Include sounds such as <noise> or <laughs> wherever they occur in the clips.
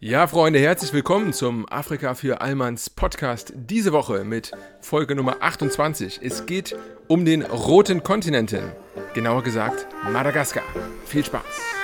Ja, Freunde, herzlich willkommen zum Afrika für Allmanns Podcast. Diese Woche mit Folge Nummer 28. Es geht um den roten Kontinenten. Genauer gesagt Madagaskar. Viel Spaß.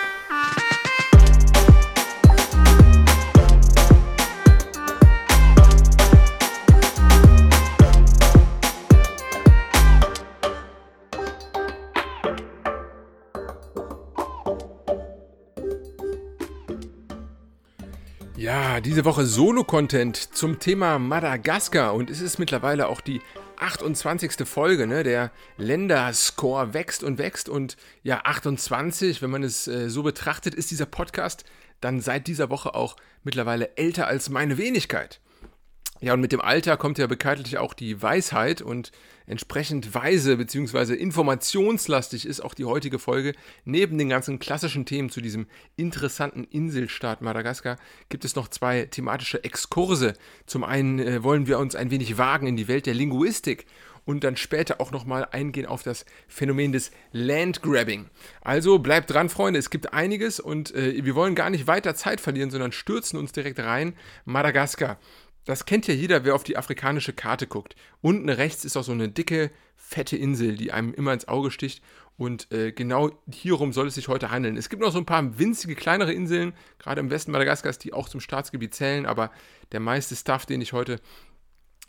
Diese Woche Solo-Content zum Thema Madagaskar und es ist mittlerweile auch die 28. Folge, ne? Der Länderscore wächst und wächst und ja, 28, wenn man es äh, so betrachtet, ist dieser Podcast dann seit dieser Woche auch mittlerweile älter als meine Wenigkeit. Ja, und mit dem Alter kommt ja bekanntlich auch die Weisheit und entsprechend weise bzw. informationslastig ist auch die heutige Folge. Neben den ganzen klassischen Themen zu diesem interessanten Inselstaat Madagaskar gibt es noch zwei thematische Exkurse. Zum einen äh, wollen wir uns ein wenig wagen in die Welt der Linguistik und dann später auch nochmal eingehen auf das Phänomen des Landgrabbing. Also bleibt dran, Freunde, es gibt einiges und äh, wir wollen gar nicht weiter Zeit verlieren, sondern stürzen uns direkt rein. Madagaskar. Das kennt ja jeder, wer auf die afrikanische Karte guckt. Unten rechts ist auch so eine dicke, fette Insel, die einem immer ins Auge sticht. Und äh, genau hierum soll es sich heute handeln. Es gibt noch so ein paar winzige, kleinere Inseln, gerade im Westen Madagaskars, die auch zum Staatsgebiet zählen. Aber der meiste Stuff, den ich heute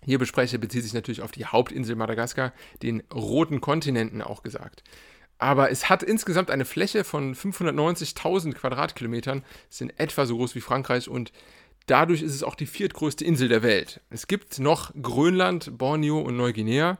hier bespreche, bezieht sich natürlich auf die Hauptinsel Madagaskar, den roten Kontinenten auch gesagt. Aber es hat insgesamt eine Fläche von 590.000 Quadratkilometern, sind etwa so groß wie Frankreich und Dadurch ist es auch die viertgrößte Insel der Welt. Es gibt noch Grönland, Borneo und Neuguinea,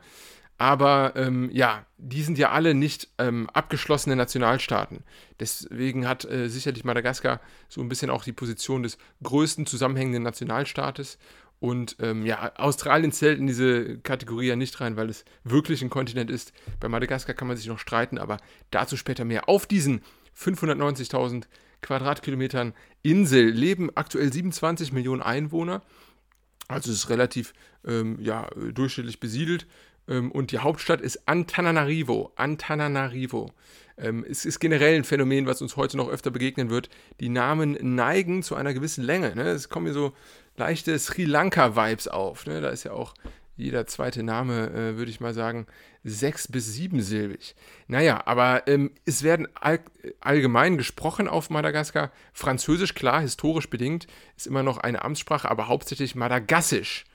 aber ähm, ja, die sind ja alle nicht ähm, abgeschlossene Nationalstaaten. Deswegen hat äh, sicherlich Madagaskar so ein bisschen auch die Position des größten zusammenhängenden Nationalstaates. Und ähm, ja, Australien zählt in diese Kategorie ja nicht rein, weil es wirklich ein Kontinent ist. Bei Madagaskar kann man sich noch streiten, aber dazu später mehr. Auf diesen 590.000 Quadratkilometern Insel leben aktuell 27 Millionen Einwohner. Also es ist relativ ähm, ja, durchschnittlich besiedelt. Ähm, und die Hauptstadt ist Antananarivo. Antananarivo. Ähm, es ist generell ein Phänomen, was uns heute noch öfter begegnen wird. Die Namen neigen zu einer gewissen Länge. Ne? Es kommen hier so leichte Sri Lanka-Vibes auf. Ne? Da ist ja auch jeder zweite Name, äh, würde ich mal sagen, sechs- bis siebensilbig. Naja, aber ähm, es werden all, allgemein gesprochen auf Madagaskar. Französisch, klar, historisch bedingt, ist immer noch eine Amtssprache, aber hauptsächlich Madagassisch.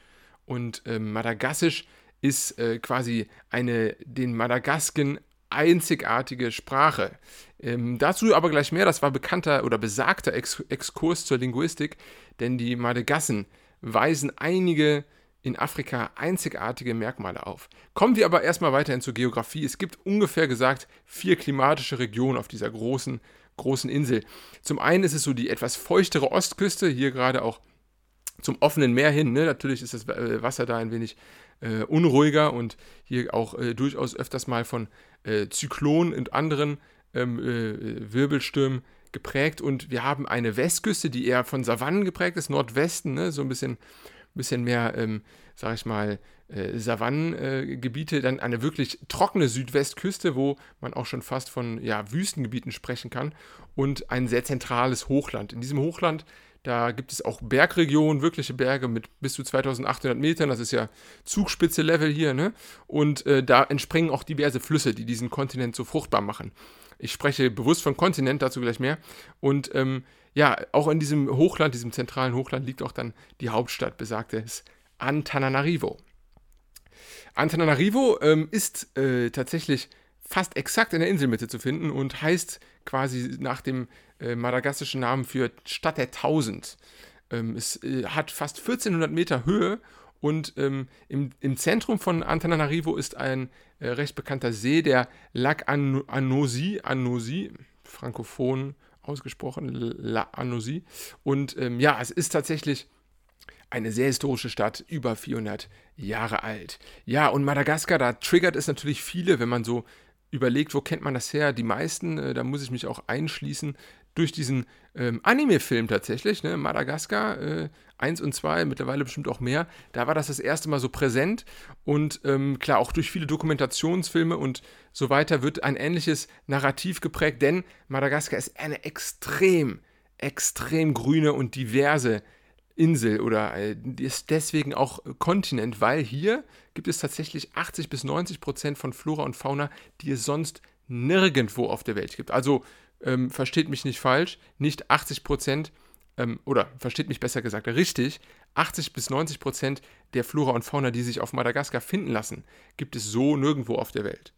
Und ähm, Madagassisch ist äh, quasi eine den Madagasken einzigartige Sprache. Ähm, dazu aber gleich mehr, das war bekannter oder besagter Ex Exkurs zur Linguistik, denn die Madagassen weisen einige in Afrika einzigartige Merkmale auf. Kommen wir aber erstmal weiterhin zur Geografie. Es gibt ungefähr gesagt vier klimatische Regionen auf dieser großen, großen Insel. Zum einen ist es so die etwas feuchtere Ostküste, hier gerade auch zum offenen Meer hin. Ne? Natürlich ist das äh, Wasser da ein wenig äh, unruhiger und hier auch äh, durchaus öfters mal von äh, Zyklonen und anderen ähm, äh, Wirbelstürmen geprägt. Und wir haben eine Westküste, die eher von Savannen geprägt ist, Nordwesten, ne? so ein bisschen bisschen mehr, ähm, sag ich mal, äh, Savannengebiete, äh, dann eine wirklich trockene Südwestküste, wo man auch schon fast von ja, Wüstengebieten sprechen kann und ein sehr zentrales Hochland. In diesem Hochland, da gibt es auch Bergregionen, wirkliche Berge mit bis zu 2800 Metern, das ist ja Zugspitze-Level hier, ne? Und äh, da entspringen auch diverse Flüsse, die diesen Kontinent so fruchtbar machen. Ich spreche bewusst von Kontinent, dazu gleich mehr. Und ähm, ja, auch in diesem Hochland, diesem zentralen Hochland, liegt auch dann die Hauptstadt, besagtes Antananarivo. Antananarivo ähm, ist äh, tatsächlich fast exakt in der Inselmitte zu finden und heißt quasi nach dem äh, madagassischen Namen für Stadt der Tausend. Ähm, es äh, hat fast 1400 Meter Höhe und ähm, im, im, Zentrum von Antananarivo ist ein äh, recht bekannter See, der Lac Anosi, Anosi, frankophon ausgesprochen, La Anosi. Und ähm, ja, es ist tatsächlich eine sehr historische Stadt, über 400 Jahre alt. Ja, und Madagaskar, da triggert es natürlich viele, wenn man so überlegt, wo kennt man das her? Die meisten, äh, da muss ich mich auch einschließen, durch diesen ähm, Anime-Film tatsächlich, ne? Madagaskar äh, 1 und 2, mittlerweile bestimmt auch mehr, da war das das erste Mal so präsent und ähm, klar, auch durch viele Dokumentationsfilme und so weiter wird ein ähnliches Narrativ geprägt, denn Madagaskar ist eine extrem extrem grüne und diverse Insel oder äh, ist deswegen auch Kontinent, weil hier gibt es tatsächlich 80 bis 90 Prozent von Flora und Fauna, die es sonst nirgendwo auf der Welt gibt. Also ähm, versteht mich nicht falsch, nicht 80 Prozent ähm, oder versteht mich besser gesagt richtig, 80 bis 90 Prozent der Flora und Fauna, die sich auf Madagaskar finden lassen, gibt es so nirgendwo auf der Welt.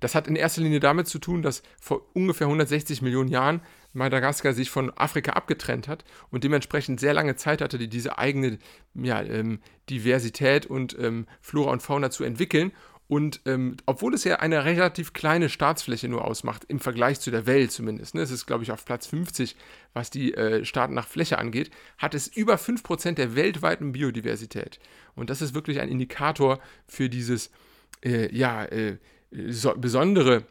Das hat in erster Linie damit zu tun, dass vor ungefähr 160 Millionen Jahren Madagaskar sich von Afrika abgetrennt hat und dementsprechend sehr lange Zeit hatte, die diese eigene ja, ähm, Diversität und ähm, Flora und Fauna zu entwickeln. Und ähm, obwohl es ja eine relativ kleine Staatsfläche nur ausmacht, im Vergleich zu der Welt zumindest, ne, es ist glaube ich auf Platz 50, was die äh, Staaten nach Fläche angeht, hat es über 5% der weltweiten Biodiversität. Und das ist wirklich ein Indikator für dieses, äh, ja, äh, so, besondere,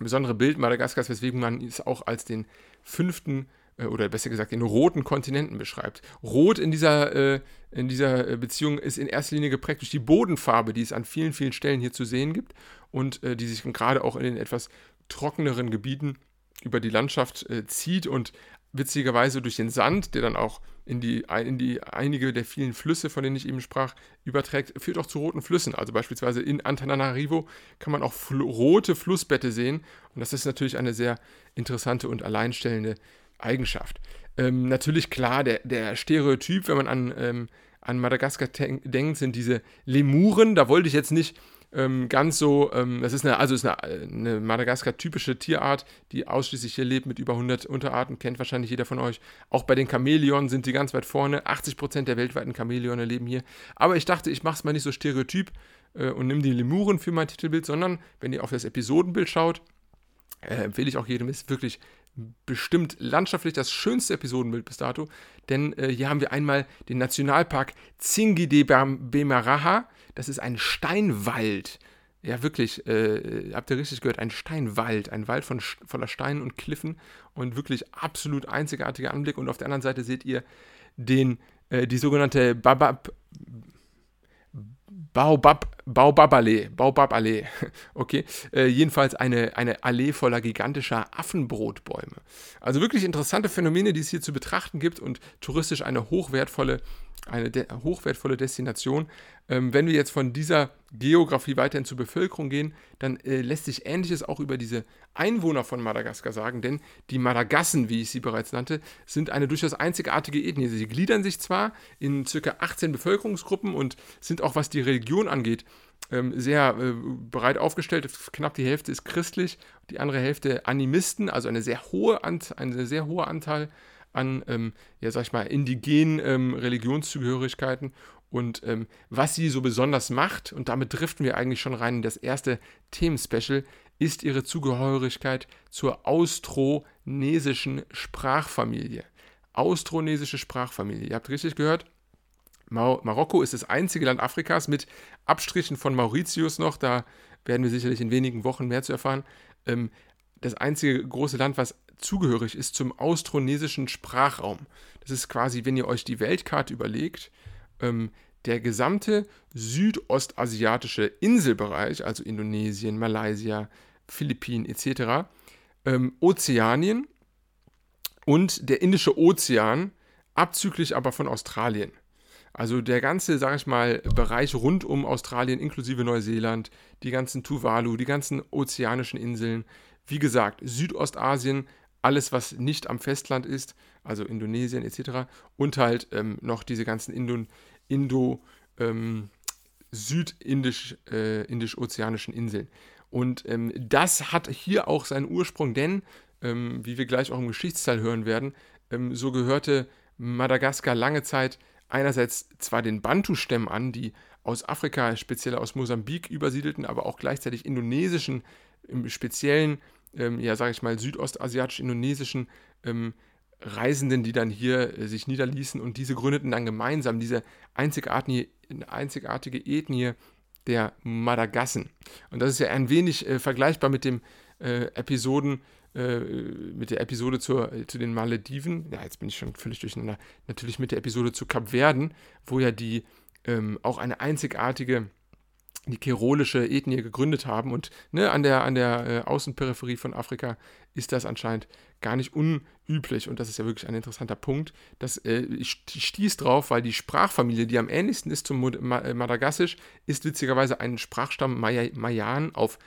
besondere Bild Madagaskars, weswegen man es auch als den fünften oder besser gesagt den roten Kontinenten beschreibt. Rot in dieser, äh, in dieser äh, Beziehung ist in erster Linie geprägt durch die Bodenfarbe, die es an vielen, vielen Stellen hier zu sehen gibt und äh, die sich gerade auch in den etwas trockeneren Gebieten über die Landschaft äh, zieht und witzigerweise durch den Sand, der dann auch in die, in die einige der vielen Flüsse, von denen ich eben sprach, überträgt, führt auch zu roten Flüssen. Also beispielsweise in Antananarivo kann man auch fl rote Flussbette sehen. Und das ist natürlich eine sehr interessante und alleinstellende Eigenschaft. Ähm, natürlich klar, der, der Stereotyp, wenn man an, ähm, an Madagaskar denkt, sind diese Lemuren. Da wollte ich jetzt nicht ähm, ganz so, ähm, das ist eine, also ist eine, eine Madagaskar-typische Tierart, die ausschließlich hier lebt mit über 100 Unterarten, kennt wahrscheinlich jeder von euch. Auch bei den Chamäleonen sind die ganz weit vorne. 80% der weltweiten Chamäleone leben hier. Aber ich dachte, ich mache es mal nicht so stereotyp äh, und nehme die Lemuren für mein Titelbild, sondern wenn ihr auf das Episodenbild schaut, äh, empfehle ich auch jedem, ist wirklich bestimmt landschaftlich das schönste Episodenbild bis dato, denn äh, hier haben wir einmal den Nationalpark Zingi de Bemaraha, das ist ein Steinwald. Ja, wirklich, äh, habt ihr richtig gehört, ein Steinwald, ein Wald von, voller Steinen und Kliffen und wirklich absolut einzigartiger Anblick. Und auf der anderen Seite seht ihr den, äh, die sogenannte Babab, Baobab, Baobab-Allee, Baobab-Allee, <laughs> okay, äh, jedenfalls eine, eine Allee voller gigantischer Affenbrotbäume. Also wirklich interessante Phänomene, die es hier zu betrachten gibt und touristisch eine hochwertvolle eine hochwertvolle Destination. Ähm, wenn wir jetzt von dieser Geografie weiterhin zur Bevölkerung gehen, dann äh, lässt sich Ähnliches auch über diese Einwohner von Madagaskar sagen, denn die Madagassen, wie ich sie bereits nannte, sind eine durchaus einzigartige Ethnie. Sie gliedern sich zwar in ca. 18 Bevölkerungsgruppen und sind auch, was die Religion angeht, ähm, sehr äh, breit aufgestellt. Knapp die Hälfte ist christlich, die andere Hälfte Animisten, also eine sehr hohe, Ant eine sehr hohe Anteil an, ähm, ja, sag ich mal, indigenen ähm, Religionszugehörigkeiten und ähm, was sie so besonders macht, und damit driften wir eigentlich schon rein in das erste Themenspecial, ist ihre Zugehörigkeit zur austronesischen Sprachfamilie. Austronesische Sprachfamilie. Ihr habt richtig gehört, Mar Marokko ist das einzige Land Afrikas mit Abstrichen von Mauritius noch, da werden wir sicherlich in wenigen Wochen mehr zu erfahren. Ähm, das einzige große Land, was zugehörig ist zum austronesischen Sprachraum. Das ist quasi, wenn ihr euch die Weltkarte überlegt, ähm, der gesamte südostasiatische Inselbereich, also Indonesien, Malaysia, Philippinen etc., ähm, Ozeanien und der Indische Ozean, abzüglich aber von Australien. Also der ganze, sag ich mal, Bereich rund um Australien inklusive Neuseeland, die ganzen Tuvalu, die ganzen ozeanischen Inseln, wie gesagt, Südostasien alles, was nicht am Festland ist, also Indonesien etc. Und halt ähm, noch diese ganzen Indo, Indo ähm, südindisch-ozeanischen äh, Inseln. Und ähm, das hat hier auch seinen Ursprung, denn, ähm, wie wir gleich auch im Geschichtsteil hören werden, ähm, so gehörte Madagaskar lange Zeit einerseits zwar den Bantu-Stämmen an, die aus Afrika, speziell aus Mosambik übersiedelten, aber auch gleichzeitig indonesischen, im Speziellen ähm, ja, sage ich mal, südostasiatisch-indonesischen ähm, Reisenden, die dann hier äh, sich niederließen und diese gründeten dann gemeinsam diese einzigartige, einzigartige Ethnie der Madagassen. Und das ist ja ein wenig äh, vergleichbar mit dem äh, Episoden, äh, mit der Episode zur, äh, zu den Malediven. Ja, jetzt bin ich schon völlig durcheinander. Natürlich mit der Episode zu Kapverden, wo ja die ähm, auch eine einzigartige die kerolische Ethnie gegründet haben. Und ne, an der, an der äh, Außenperipherie von Afrika ist das anscheinend gar nicht unüblich. Und das ist ja wirklich ein interessanter Punkt. Das, äh, ich stieß drauf, weil die Sprachfamilie, die am ähnlichsten ist zum äh, Madagassisch, ist witzigerweise ein Sprachstamm Mayan auf,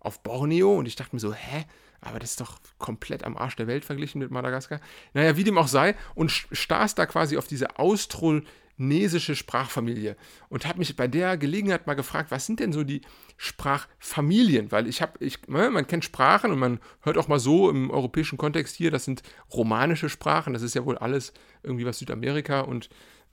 auf Borneo. Und ich dachte mir so, hä? Aber das ist doch komplett am Arsch der Welt verglichen mit Madagaskar. Naja, wie dem auch sei, und stahß da quasi auf diese Austro- nesische Sprachfamilie und habe mich bei der Gelegenheit mal gefragt, was sind denn so die Sprachfamilien? Weil ich habe, ich, ne, man kennt Sprachen und man hört auch mal so im europäischen Kontext hier, das sind romanische Sprachen, das ist ja wohl alles irgendwie, was Südamerika und,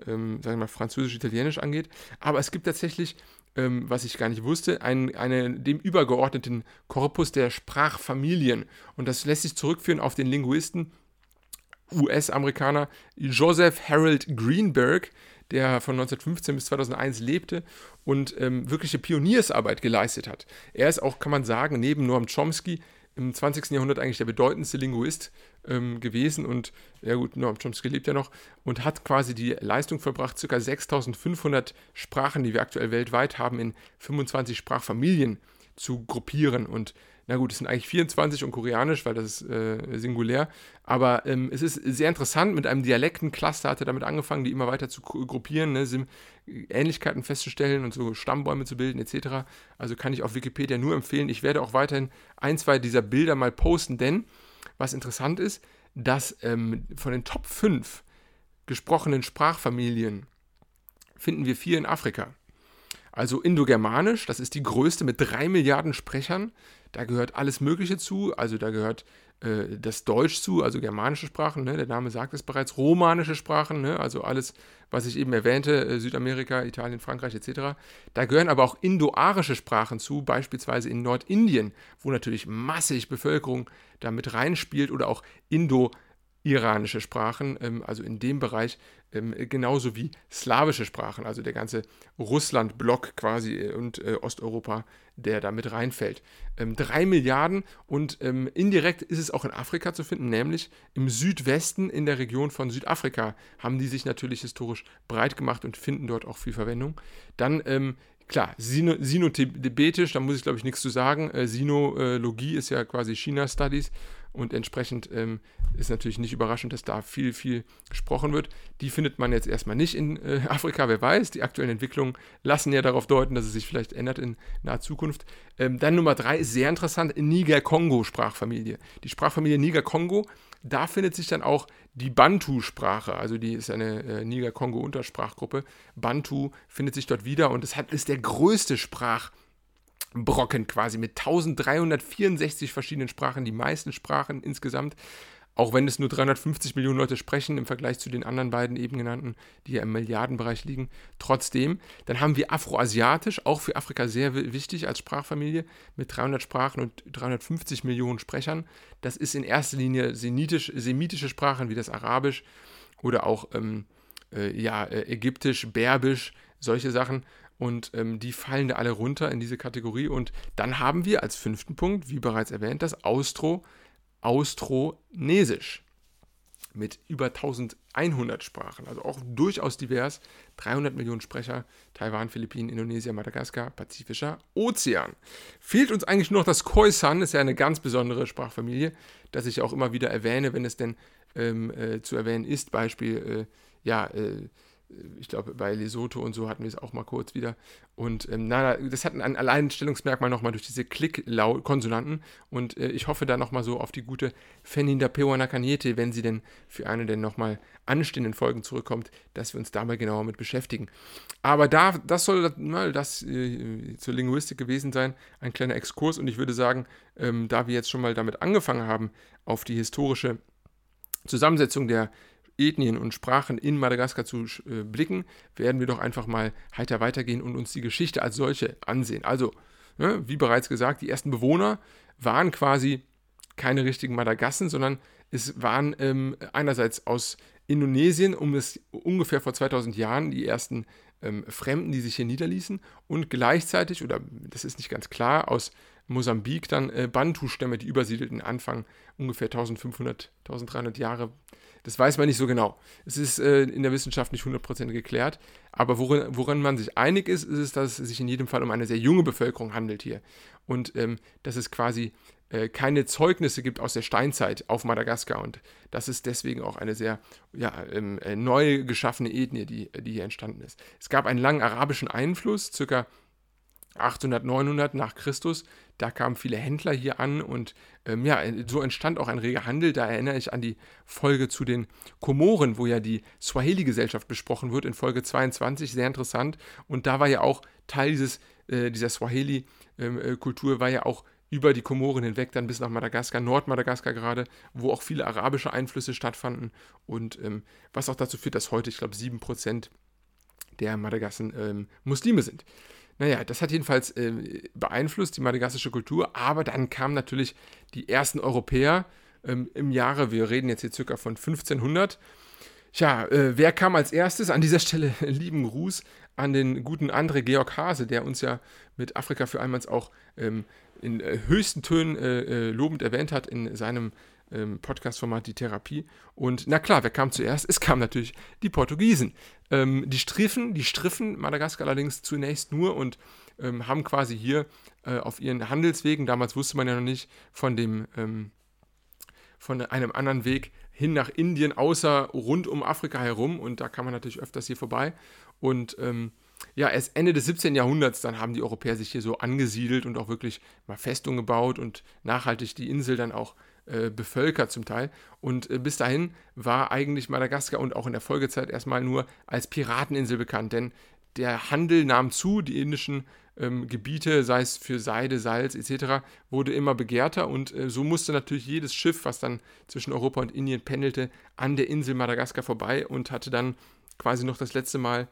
ähm, sagen wir mal, Französisch, Italienisch angeht. Aber es gibt tatsächlich ähm, was ich gar nicht wusste, ein, eine, dem übergeordneten Korpus der Sprachfamilien. Und das lässt sich zurückführen auf den Linguisten US-Amerikaner Joseph Harold Greenberg, der von 1915 bis 2001 lebte und ähm, wirkliche Pioniersarbeit geleistet hat. Er ist auch, kann man sagen, neben Noam Chomsky im 20. Jahrhundert eigentlich der bedeutendste Linguist ähm, gewesen und, ja gut, Noam Chomsky lebt ja noch und hat quasi die Leistung verbracht, ca. 6500 Sprachen, die wir aktuell weltweit haben, in 25 Sprachfamilien zu gruppieren und na gut, es sind eigentlich 24 und koreanisch, weil das ist äh, singulär. Aber ähm, es ist sehr interessant. Mit einem Dialektencluster hat er damit angefangen, die immer weiter zu gruppieren, ne, Ähnlichkeiten festzustellen und so Stammbäume zu bilden, etc. Also kann ich auf Wikipedia nur empfehlen. Ich werde auch weiterhin ein, zwei dieser Bilder mal posten, denn was interessant ist, dass ähm, von den Top 5 gesprochenen Sprachfamilien finden wir vier in Afrika. Also Indogermanisch, das ist die größte mit drei Milliarden Sprechern. Da gehört alles Mögliche zu. Also da gehört äh, das Deutsch zu, also germanische Sprachen, ne? der Name sagt es bereits, romanische Sprachen, ne? also alles, was ich eben erwähnte, äh, Südamerika, Italien, Frankreich etc. Da gehören aber auch indoarische Sprachen zu, beispielsweise in Nordindien, wo natürlich massig Bevölkerung da mit reinspielt oder auch Indo- iranische Sprachen, ähm, also in dem Bereich ähm, genauso wie slawische Sprachen, also der ganze Russland-Block quasi äh, und äh, Osteuropa, der da mit reinfällt. Ähm, drei Milliarden und indirekt ist es auch in Afrika zu finden, nämlich im Südwesten in der Region von Südafrika haben die sich natürlich historisch breit gemacht und finden dort auch viel Verwendung. Dann Klar, Sino, Sinotibetisch, da muss ich glaube ich nichts zu sagen. Äh, Sinologie ist ja quasi China-Studies und entsprechend ähm, ist natürlich nicht überraschend, dass da viel, viel gesprochen wird. Die findet man jetzt erstmal nicht in äh, Afrika, wer weiß. Die aktuellen Entwicklungen lassen ja darauf deuten, dass es sich vielleicht ändert in naher Zukunft. Ähm, dann Nummer drei sehr interessant, Niger-Kongo-Sprachfamilie. Die Sprachfamilie Niger-Kongo, da findet sich dann auch die Bantu-Sprache, also die ist eine äh, Niger-Kongo-Untersprachgruppe. Bantu findet sich dort wieder und es ist der größte Sprach- Brocken quasi mit 1364 verschiedenen Sprachen, die meisten Sprachen insgesamt. Auch wenn es nur 350 Millionen Leute sprechen im Vergleich zu den anderen beiden eben genannten, die ja im Milliardenbereich liegen. Trotzdem, dann haben wir Afroasiatisch, auch für Afrika sehr wichtig als Sprachfamilie, mit 300 Sprachen und 350 Millionen Sprechern. Das ist in erster Linie semitisch, semitische Sprachen wie das Arabisch oder auch ähm, äh, ja, äh, Ägyptisch, Berbisch, solche Sachen. Und ähm, die fallen da alle runter in diese Kategorie. Und dann haben wir als fünften Punkt, wie bereits erwähnt, das Austro, Austronesisch. Mit über 1100 Sprachen, also auch durchaus divers, 300 Millionen Sprecher, Taiwan, Philippinen, Indonesien, Madagaskar, Pazifischer Ozean. Fehlt uns eigentlich nur noch das Khoisan, ist ja eine ganz besondere Sprachfamilie, das ich auch immer wieder erwähne, wenn es denn ähm, äh, zu erwähnen ist, Beispiel, äh, ja, äh, ich glaube, bei Lesotho und so hatten wir es auch mal kurz wieder. Und ähm, na, das hat ein Alleinstellungsmerkmal nochmal durch diese Klick-Konsonanten. Und äh, ich hoffe da nochmal so auf die gute Feninda Pewanakaniete, wenn sie denn für eine der nochmal anstehenden Folgen zurückkommt, dass wir uns da mal genauer mit beschäftigen. Aber da, das soll mal das äh, zur Linguistik gewesen sein, ein kleiner Exkurs. Und ich würde sagen, ähm, da wir jetzt schon mal damit angefangen haben, auf die historische Zusammensetzung der Ethnien und Sprachen in Madagaskar zu äh, blicken, werden wir doch einfach mal heiter weitergehen und uns die Geschichte als solche ansehen. Also, ne, wie bereits gesagt, die ersten Bewohner waren quasi keine richtigen Madagassen, sondern es waren ähm, einerseits aus Indonesien um es ungefähr vor 2000 Jahren die ersten ähm, Fremden, die sich hier niederließen und gleichzeitig, oder das ist nicht ganz klar, aus Mosambik dann äh, Bantu-Stämme, die übersiedelten Anfang ungefähr 1500, 1300 Jahre Das weiß man nicht so genau. Es ist äh, in der Wissenschaft nicht 100% geklärt. Aber worin, woran man sich einig ist, ist es, dass es sich in jedem Fall um eine sehr junge Bevölkerung handelt hier. Und ähm, dass es quasi äh, keine Zeugnisse gibt aus der Steinzeit auf Madagaskar. Und das ist deswegen auch eine sehr ja, ähm, äh, neu geschaffene Ethnie, die, die hier entstanden ist. Es gab einen langen arabischen Einfluss, circa 800, 900 nach Christus. Da kamen viele Händler hier an und ähm, ja, so entstand auch ein reger Handel. Da erinnere ich an die Folge zu den Komoren, wo ja die Swahili-Gesellschaft besprochen wird, in Folge 22, sehr interessant. Und da war ja auch Teil dieses, äh, dieser Swahili-Kultur, ähm, äh, war ja auch über die Komoren hinweg, dann bis nach Madagaskar, Nordmadagaskar gerade, wo auch viele arabische Einflüsse stattfanden und ähm, was auch dazu führt, dass heute, ich glaube, 7% der Madagassen ähm, Muslime sind. Naja, das hat jedenfalls äh, beeinflusst die madagassische Kultur, aber dann kamen natürlich die ersten Europäer ähm, im Jahre, wir reden jetzt hier circa von 1500. Tja, äh, wer kam als erstes? An dieser Stelle <laughs> lieben Gruß an den guten André Georg Hase, der uns ja mit Afrika für einmal auch ähm, in äh, höchsten Tönen äh, äh, lobend erwähnt hat in seinem ähm, Podcast-Format Die Therapie. Und na klar, wer kam zuerst? Es kamen natürlich die Portugiesen. Ähm, die striffen, die striffen Madagaskar allerdings zunächst nur und ähm, haben quasi hier äh, auf ihren Handelswegen, damals wusste man ja noch nicht von dem ähm, von einem anderen Weg hin nach Indien, außer rund um Afrika herum. Und da kann man natürlich öfters hier vorbei. Und ähm, ja, erst Ende des 17. Jahrhunderts, dann haben die Europäer sich hier so angesiedelt und auch wirklich mal Festungen gebaut und nachhaltig die Insel dann auch äh, bevölkert zum Teil. Und äh, bis dahin war eigentlich Madagaskar und auch in der Folgezeit erstmal nur als Pirateninsel bekannt, denn der Handel nahm zu, die indischen ähm, Gebiete, sei es für Seide, Salz etc., wurde immer begehrter und äh, so musste natürlich jedes Schiff, was dann zwischen Europa und Indien pendelte, an der Insel Madagaskar vorbei und hatte dann quasi noch das letzte Mal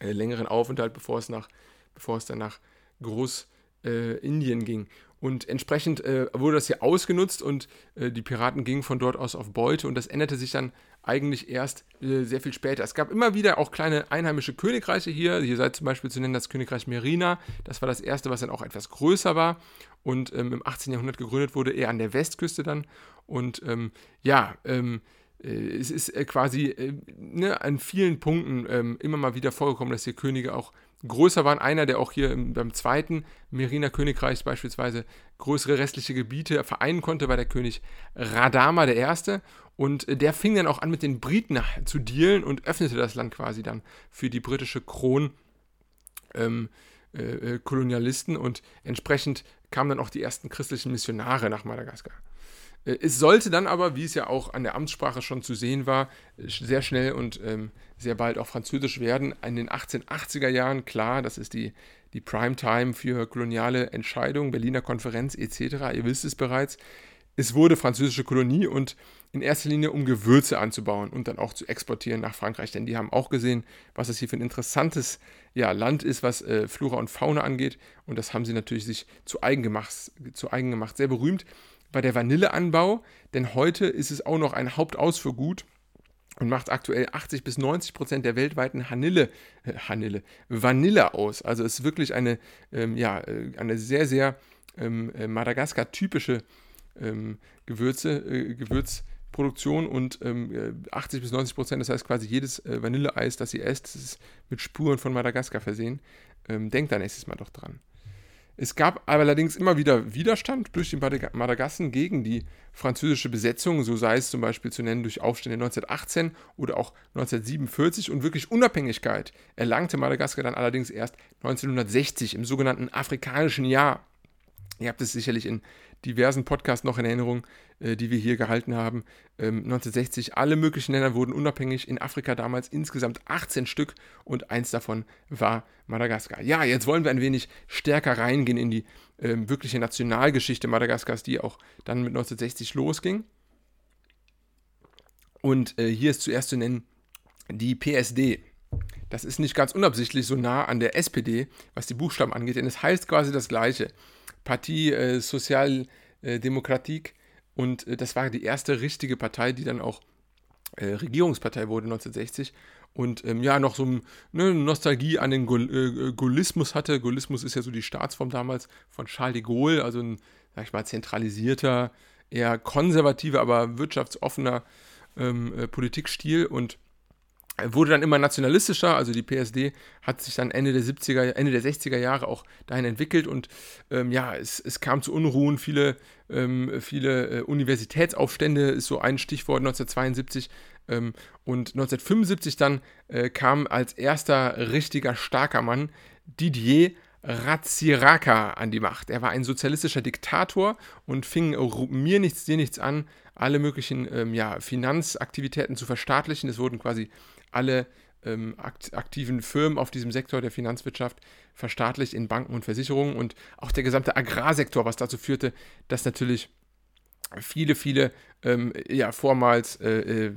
äh, längeren Aufenthalt, bevor es, nach, bevor es dann nach Großindien äh, ging. Und entsprechend äh, wurde das hier ausgenutzt und äh, die Piraten gingen von dort aus auf Beute und das änderte sich dann eigentlich erst äh, sehr viel später. Es gab immer wieder auch kleine einheimische Königreiche hier. Hier sei zum Beispiel zu nennen das Königreich Merina. Das war das erste, was dann auch etwas größer war und ähm, im 18. Jahrhundert gegründet wurde, eher an der Westküste dann. Und ähm, ja, ähm, äh, es ist äh, quasi äh, ne, an vielen Punkten ähm, immer mal wieder vorgekommen, dass hier Könige auch größer waren. Einer, der auch hier beim zweiten Meriner Königreich beispielsweise größere restliche Gebiete vereinen konnte, war der König Radama I. Und der fing dann auch an, mit den Briten zu dealen und öffnete das Land quasi dann für die britische Kron. Ähm, äh, Kolonialisten und entsprechend kamen dann auch die ersten christlichen Missionare nach Madagaskar. Äh, es sollte dann aber, wie es ja auch an der Amtssprache schon zu sehen war, sehr schnell und ähm, sehr bald auch Französisch werden. In den 1880er Jahren, klar, das ist die, die Primetime für koloniale Entscheidungen, Berliner Konferenz etc., ihr wisst es bereits. Es wurde französische Kolonie und in erster Linie um Gewürze anzubauen und dann auch zu exportieren nach Frankreich, denn die haben auch gesehen, was es hier für ein interessantes ja, Land ist, was äh, Flora und Fauna angeht und das haben sie natürlich sich zu eigen gemacht, zu eigen gemacht. Sehr berühmt war der Vanilleanbau, denn heute ist es auch noch ein Hauptausfuhrgut und macht aktuell 80 bis 90 Prozent der weltweiten Hanille, äh, Hanille, Vanille aus. Also ist wirklich eine, ähm, ja, äh, eine sehr, sehr ähm, äh, Madagaskar-typische ähm, Gewürze, äh, Gewürzproduktion und 80 ähm, bis 90 Prozent, das heißt quasi jedes äh, Vanilleeis, das ihr esst, ist mit Spuren von Madagaskar versehen. Ähm, denkt da nächstes Mal doch dran. Es gab allerdings immer wieder Widerstand durch die Madagassen gegen die französische Besetzung, so sei es zum Beispiel zu nennen durch Aufstände 1918 oder auch 1947 und wirklich Unabhängigkeit erlangte Madagaskar dann allerdings erst 1960 im sogenannten afrikanischen Jahr. Ihr habt es sicherlich in diversen Podcasts noch in Erinnerung, äh, die wir hier gehalten haben. Ähm, 1960, alle möglichen Länder wurden unabhängig. In Afrika damals insgesamt 18 Stück und eins davon war Madagaskar. Ja, jetzt wollen wir ein wenig stärker reingehen in die ähm, wirkliche Nationalgeschichte Madagaskars, die auch dann mit 1960 losging. Und äh, hier ist zuerst zu nennen die PSD. Das ist nicht ganz unabsichtlich so nah an der SPD, was die Buchstaben angeht, denn es heißt quasi das Gleiche. Partie äh, Sozialdemokratik und äh, das war die erste richtige Partei, die dann auch äh, Regierungspartei wurde 1960 und ähm, ja, noch so eine Nostalgie an den Gaull äh, Gaullismus hatte. Gaullismus ist ja so die Staatsform damals von Charles de Gaulle, also ein, sag ich mal, zentralisierter, eher konservativer, aber wirtschaftsoffener ähm, äh, Politikstil. Und wurde dann immer nationalistischer, also die PSD hat sich dann Ende der 70er, Ende der 60er Jahre auch dahin entwickelt und ähm, ja, es, es, kam zu Unruhen, viele, ähm, viele äh, Universitätsaufstände ist so ein Stichwort 1972 ähm, und 1975 dann äh, kam als erster richtiger starker Mann Didier Ratsiraka an die Macht. Er war ein sozialistischer Diktator und fing mir nichts, dir nichts an, alle möglichen ähm, ja, Finanzaktivitäten zu verstaatlichen. Es wurden quasi alle ähm, aktiven Firmen auf diesem Sektor der Finanzwirtschaft verstaatlicht in Banken und Versicherungen und auch der gesamte Agrarsektor, was dazu führte, dass natürlich viele, viele ähm, ja, vormals äh, äh,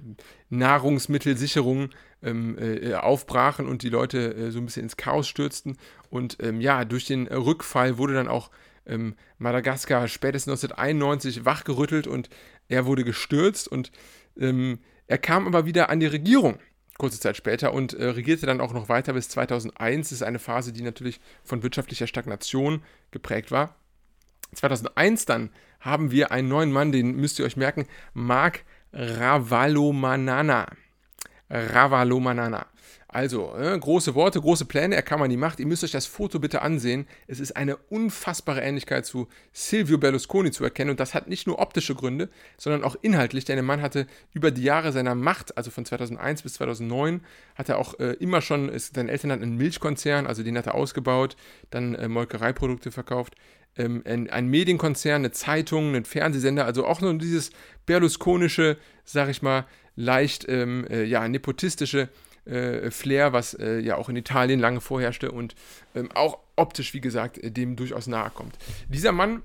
Nahrungsmittelsicherungen ähm, äh, aufbrachen und die Leute äh, so ein bisschen ins Chaos stürzten. Und ähm, ja, durch den Rückfall wurde dann auch ähm, Madagaskar spätestens 1991 wachgerüttelt und er wurde gestürzt und ähm, er kam aber wieder an die Regierung kurze Zeit später und äh, regierte dann auch noch weiter bis 2001. Das ist eine Phase, die natürlich von wirtschaftlicher Stagnation geprägt war. 2001 dann haben wir einen neuen Mann, den müsst ihr euch merken, Mark Ravalomanana. Ravalomanana. Also, äh, große Worte, große Pläne, er kam an die Macht. Ihr müsst euch das Foto bitte ansehen. Es ist eine unfassbare Ähnlichkeit zu Silvio Berlusconi zu erkennen. Und das hat nicht nur optische Gründe, sondern auch inhaltlich. Denn der Mann hatte über die Jahre seiner Macht, also von 2001 bis 2009, hat er auch äh, immer schon, ist, seine Eltern hatten einen Milchkonzern, also den hat er ausgebaut, dann äh, Molkereiprodukte verkauft. Ähm, ein, Medienkonzern, eine Zeitung, einen Fernsehsender, also auch nur dieses berlusconische, sag ich mal, leicht ähm, äh, ja, nepotistische äh, Flair, was äh, ja auch in Italien lange vorherrschte und ähm, auch optisch, wie gesagt, äh, dem durchaus nahe kommt. Dieser Mann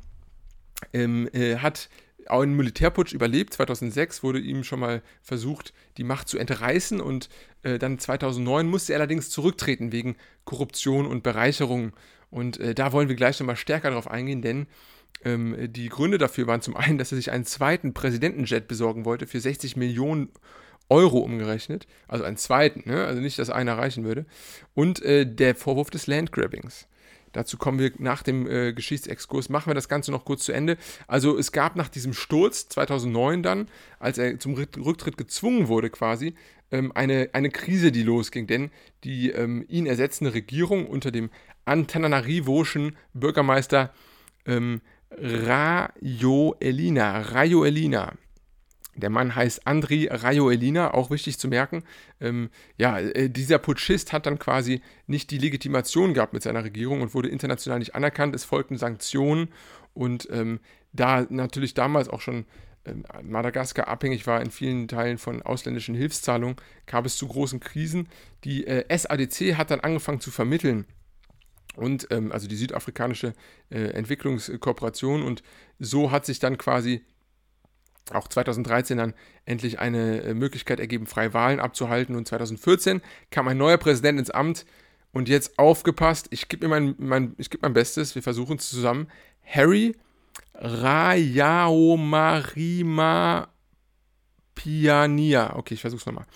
ähm, äh, hat auch einen Militärputsch überlebt. 2006 wurde ihm schon mal versucht, die Macht zu entreißen und äh, dann 2009 musste er allerdings zurücktreten wegen Korruption und Bereicherung. Und äh, da wollen wir gleich nochmal stärker darauf eingehen, denn ähm, die Gründe dafür waren zum einen, dass er sich einen zweiten Präsidentenjet besorgen wollte für 60 Millionen Euro umgerechnet, also einen zweiten, ne? also nicht, dass einer reichen würde, und äh, der Vorwurf des Landgrabbings. Dazu kommen wir nach dem äh, Geschichtsexkurs. Machen wir das Ganze noch kurz zu Ende. Also es gab nach diesem Sturz 2009 dann, als er zum Rücktritt gezwungen wurde quasi, ähm, eine, eine Krise, die losging. Denn die ähm, ihn ersetzende Regierung unter dem Antananarivoschen Bürgermeister ähm, Rajoelina, der Mann heißt Andri Rajoelina, auch wichtig zu merken. Ähm, ja, äh, dieser Putschist hat dann quasi nicht die Legitimation gehabt mit seiner Regierung und wurde international nicht anerkannt. Es folgten Sanktionen und ähm, da natürlich damals auch schon ähm, Madagaskar abhängig war in vielen Teilen von ausländischen Hilfszahlungen, kam es zu großen Krisen. Die äh, SADC hat dann angefangen zu vermitteln und ähm, also die südafrikanische äh, Entwicklungskooperation und so hat sich dann quasi auch 2013 dann endlich eine äh, Möglichkeit ergeben, freie Wahlen abzuhalten. Und 2014 kam ein neuer Präsident ins Amt. Und jetzt aufgepasst, ich gebe mein, mein, ich geb mein Bestes, wir versuchen es zusammen. Harry Rayaomarima Piania. Okay, ich versuche es nochmal.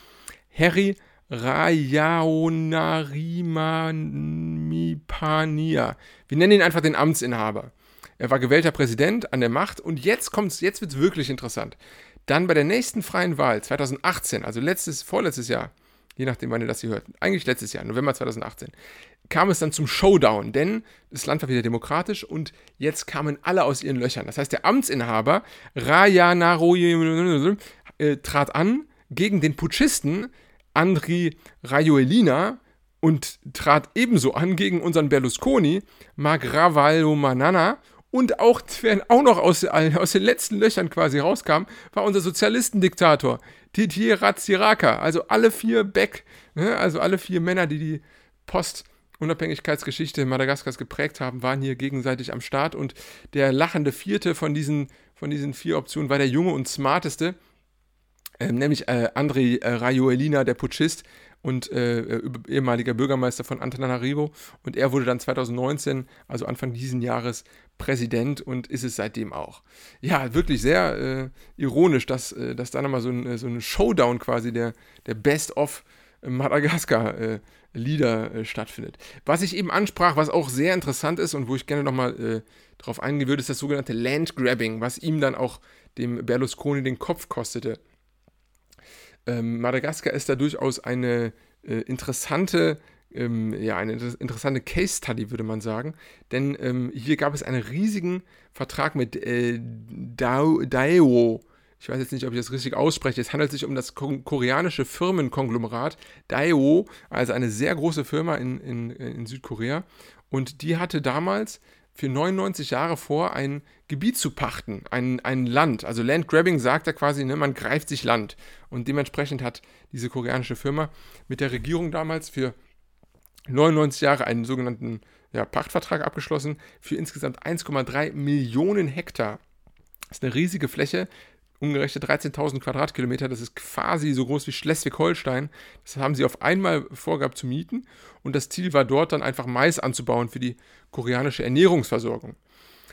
Harry Rayaonarimamipania. Wir nennen ihn einfach den Amtsinhaber. Er war gewählter Präsident an der Macht und jetzt kommt's, jetzt wird's wirklich interessant. Dann bei der nächsten freien Wahl 2018, also letztes, vorletztes Jahr, je nachdem, wann ihr das hier hört, eigentlich letztes Jahr, November 2018, kam es dann zum Showdown, denn das Land war wieder demokratisch und jetzt kamen alle aus ihren Löchern. Das heißt, der Amtsinhaber Raya Naroye äh, trat an gegen den Putschisten Andri Rajoelina und trat ebenso an gegen unseren Berlusconi, Magravallo Manana und auch, wer auch noch aus, aus den letzten Löchern quasi rauskam, war unser Sozialistendiktator, Titi Ratsiraka. Also alle vier Beck, ne? also alle vier Männer, die die Post-Unabhängigkeitsgeschichte Madagaskars geprägt haben, waren hier gegenseitig am Start. Und der lachende vierte von diesen, von diesen vier Optionen war der junge und smarteste, äh, nämlich äh, André äh, Rajoelina, der Putschist, und äh, ehemaliger Bürgermeister von Antananarivo. Und er wurde dann 2019, also Anfang diesen Jahres, Präsident und ist es seitdem auch. Ja, wirklich sehr äh, ironisch, dass, äh, dass da nochmal so ein, so ein Showdown quasi der, der Best-of Madagaskar-Lieder äh, äh, stattfindet. Was ich eben ansprach, was auch sehr interessant ist und wo ich gerne nochmal äh, drauf eingehen würde, ist das sogenannte Landgrabbing, was ihm dann auch dem Berlusconi den Kopf kostete. ähm, Madagaskar ist da durchaus eine äh, interessante ähm, ja, eine interessante Case Study, würde man sagen. Denn ähm, hier gab es einen riesigen Vertrag mit äh, Daewoo. Ich weiß jetzt nicht, ob ich das richtig ausspreche. Es handelt sich um das koreanische Firmenkonglomerat Daewoo, also eine sehr große Firma in, in, in Südkorea. Und die hatte damals für 99 Jahre vor, ein Gebiet zu pachten, ein, ein Land. Also Landgrabbing sagt er quasi, ne, man greift sich Land. Und dementsprechend hat diese koreanische Firma mit der Regierung damals für 99 Jahre einen sogenannten ja, Pachtvertrag abgeschlossen für insgesamt 1,3 Millionen Hektar. Das ist eine riesige Fläche, umgerechnet 13.000 Quadratkilometer. Das ist quasi so groß wie Schleswig-Holstein. Das haben sie auf einmal vorgehabt zu mieten. Und das Ziel war dort dann einfach Mais anzubauen für die koreanische Ernährungsversorgung.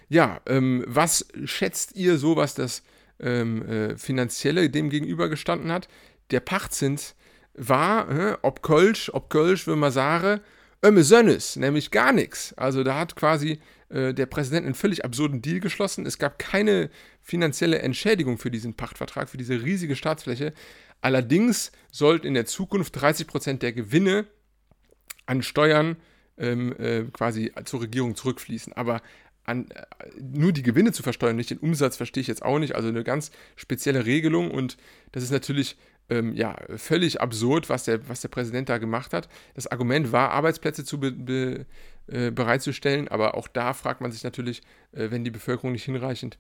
Ja, ähm, was schätzt ihr so, was das ähm, äh, Finanzielle dem gegenübergestanden hat? Der Pachtzins war, ob Kölsch, ob Kölsch, wenn man sagen, ömme Sönnes, nämlich gar nichts. Also da hat quasi äh, der Präsident einen völlig absurden Deal geschlossen. Es gab keine finanzielle Entschädigung für diesen Pachtvertrag, für diese riesige Staatsfläche. Allerdings sollten in der Zukunft 30 Prozent der Gewinne an Steuern ähm, äh, quasi zur Regierung zurückfließen. Aber an, äh, nur die Gewinne zu versteuern, nicht den Umsatz, verstehe ich jetzt auch nicht. Also eine ganz spezielle Regelung und das ist natürlich ähm, ja, völlig absurd, was der, was der Präsident da gemacht hat. Das Argument war, Arbeitsplätze zu be, be, äh, bereitzustellen, aber auch da fragt man sich natürlich, äh, wenn die Bevölkerung nicht hinreichend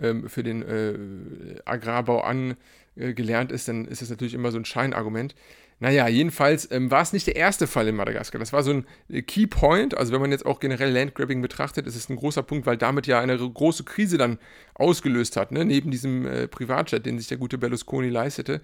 ähm, für den äh, Agrarbau angelernt ist, dann ist das natürlich immer so ein Scheinargument. Naja, jedenfalls ähm, war es nicht der erste Fall in Madagaskar. Das war so ein äh, Key Point. Also, wenn man jetzt auch generell Landgrabbing betrachtet, ist es ein großer Punkt, weil damit ja eine große Krise dann ausgelöst hat. Ne? Neben diesem äh, Privatjet, den sich der gute Berlusconi leistete,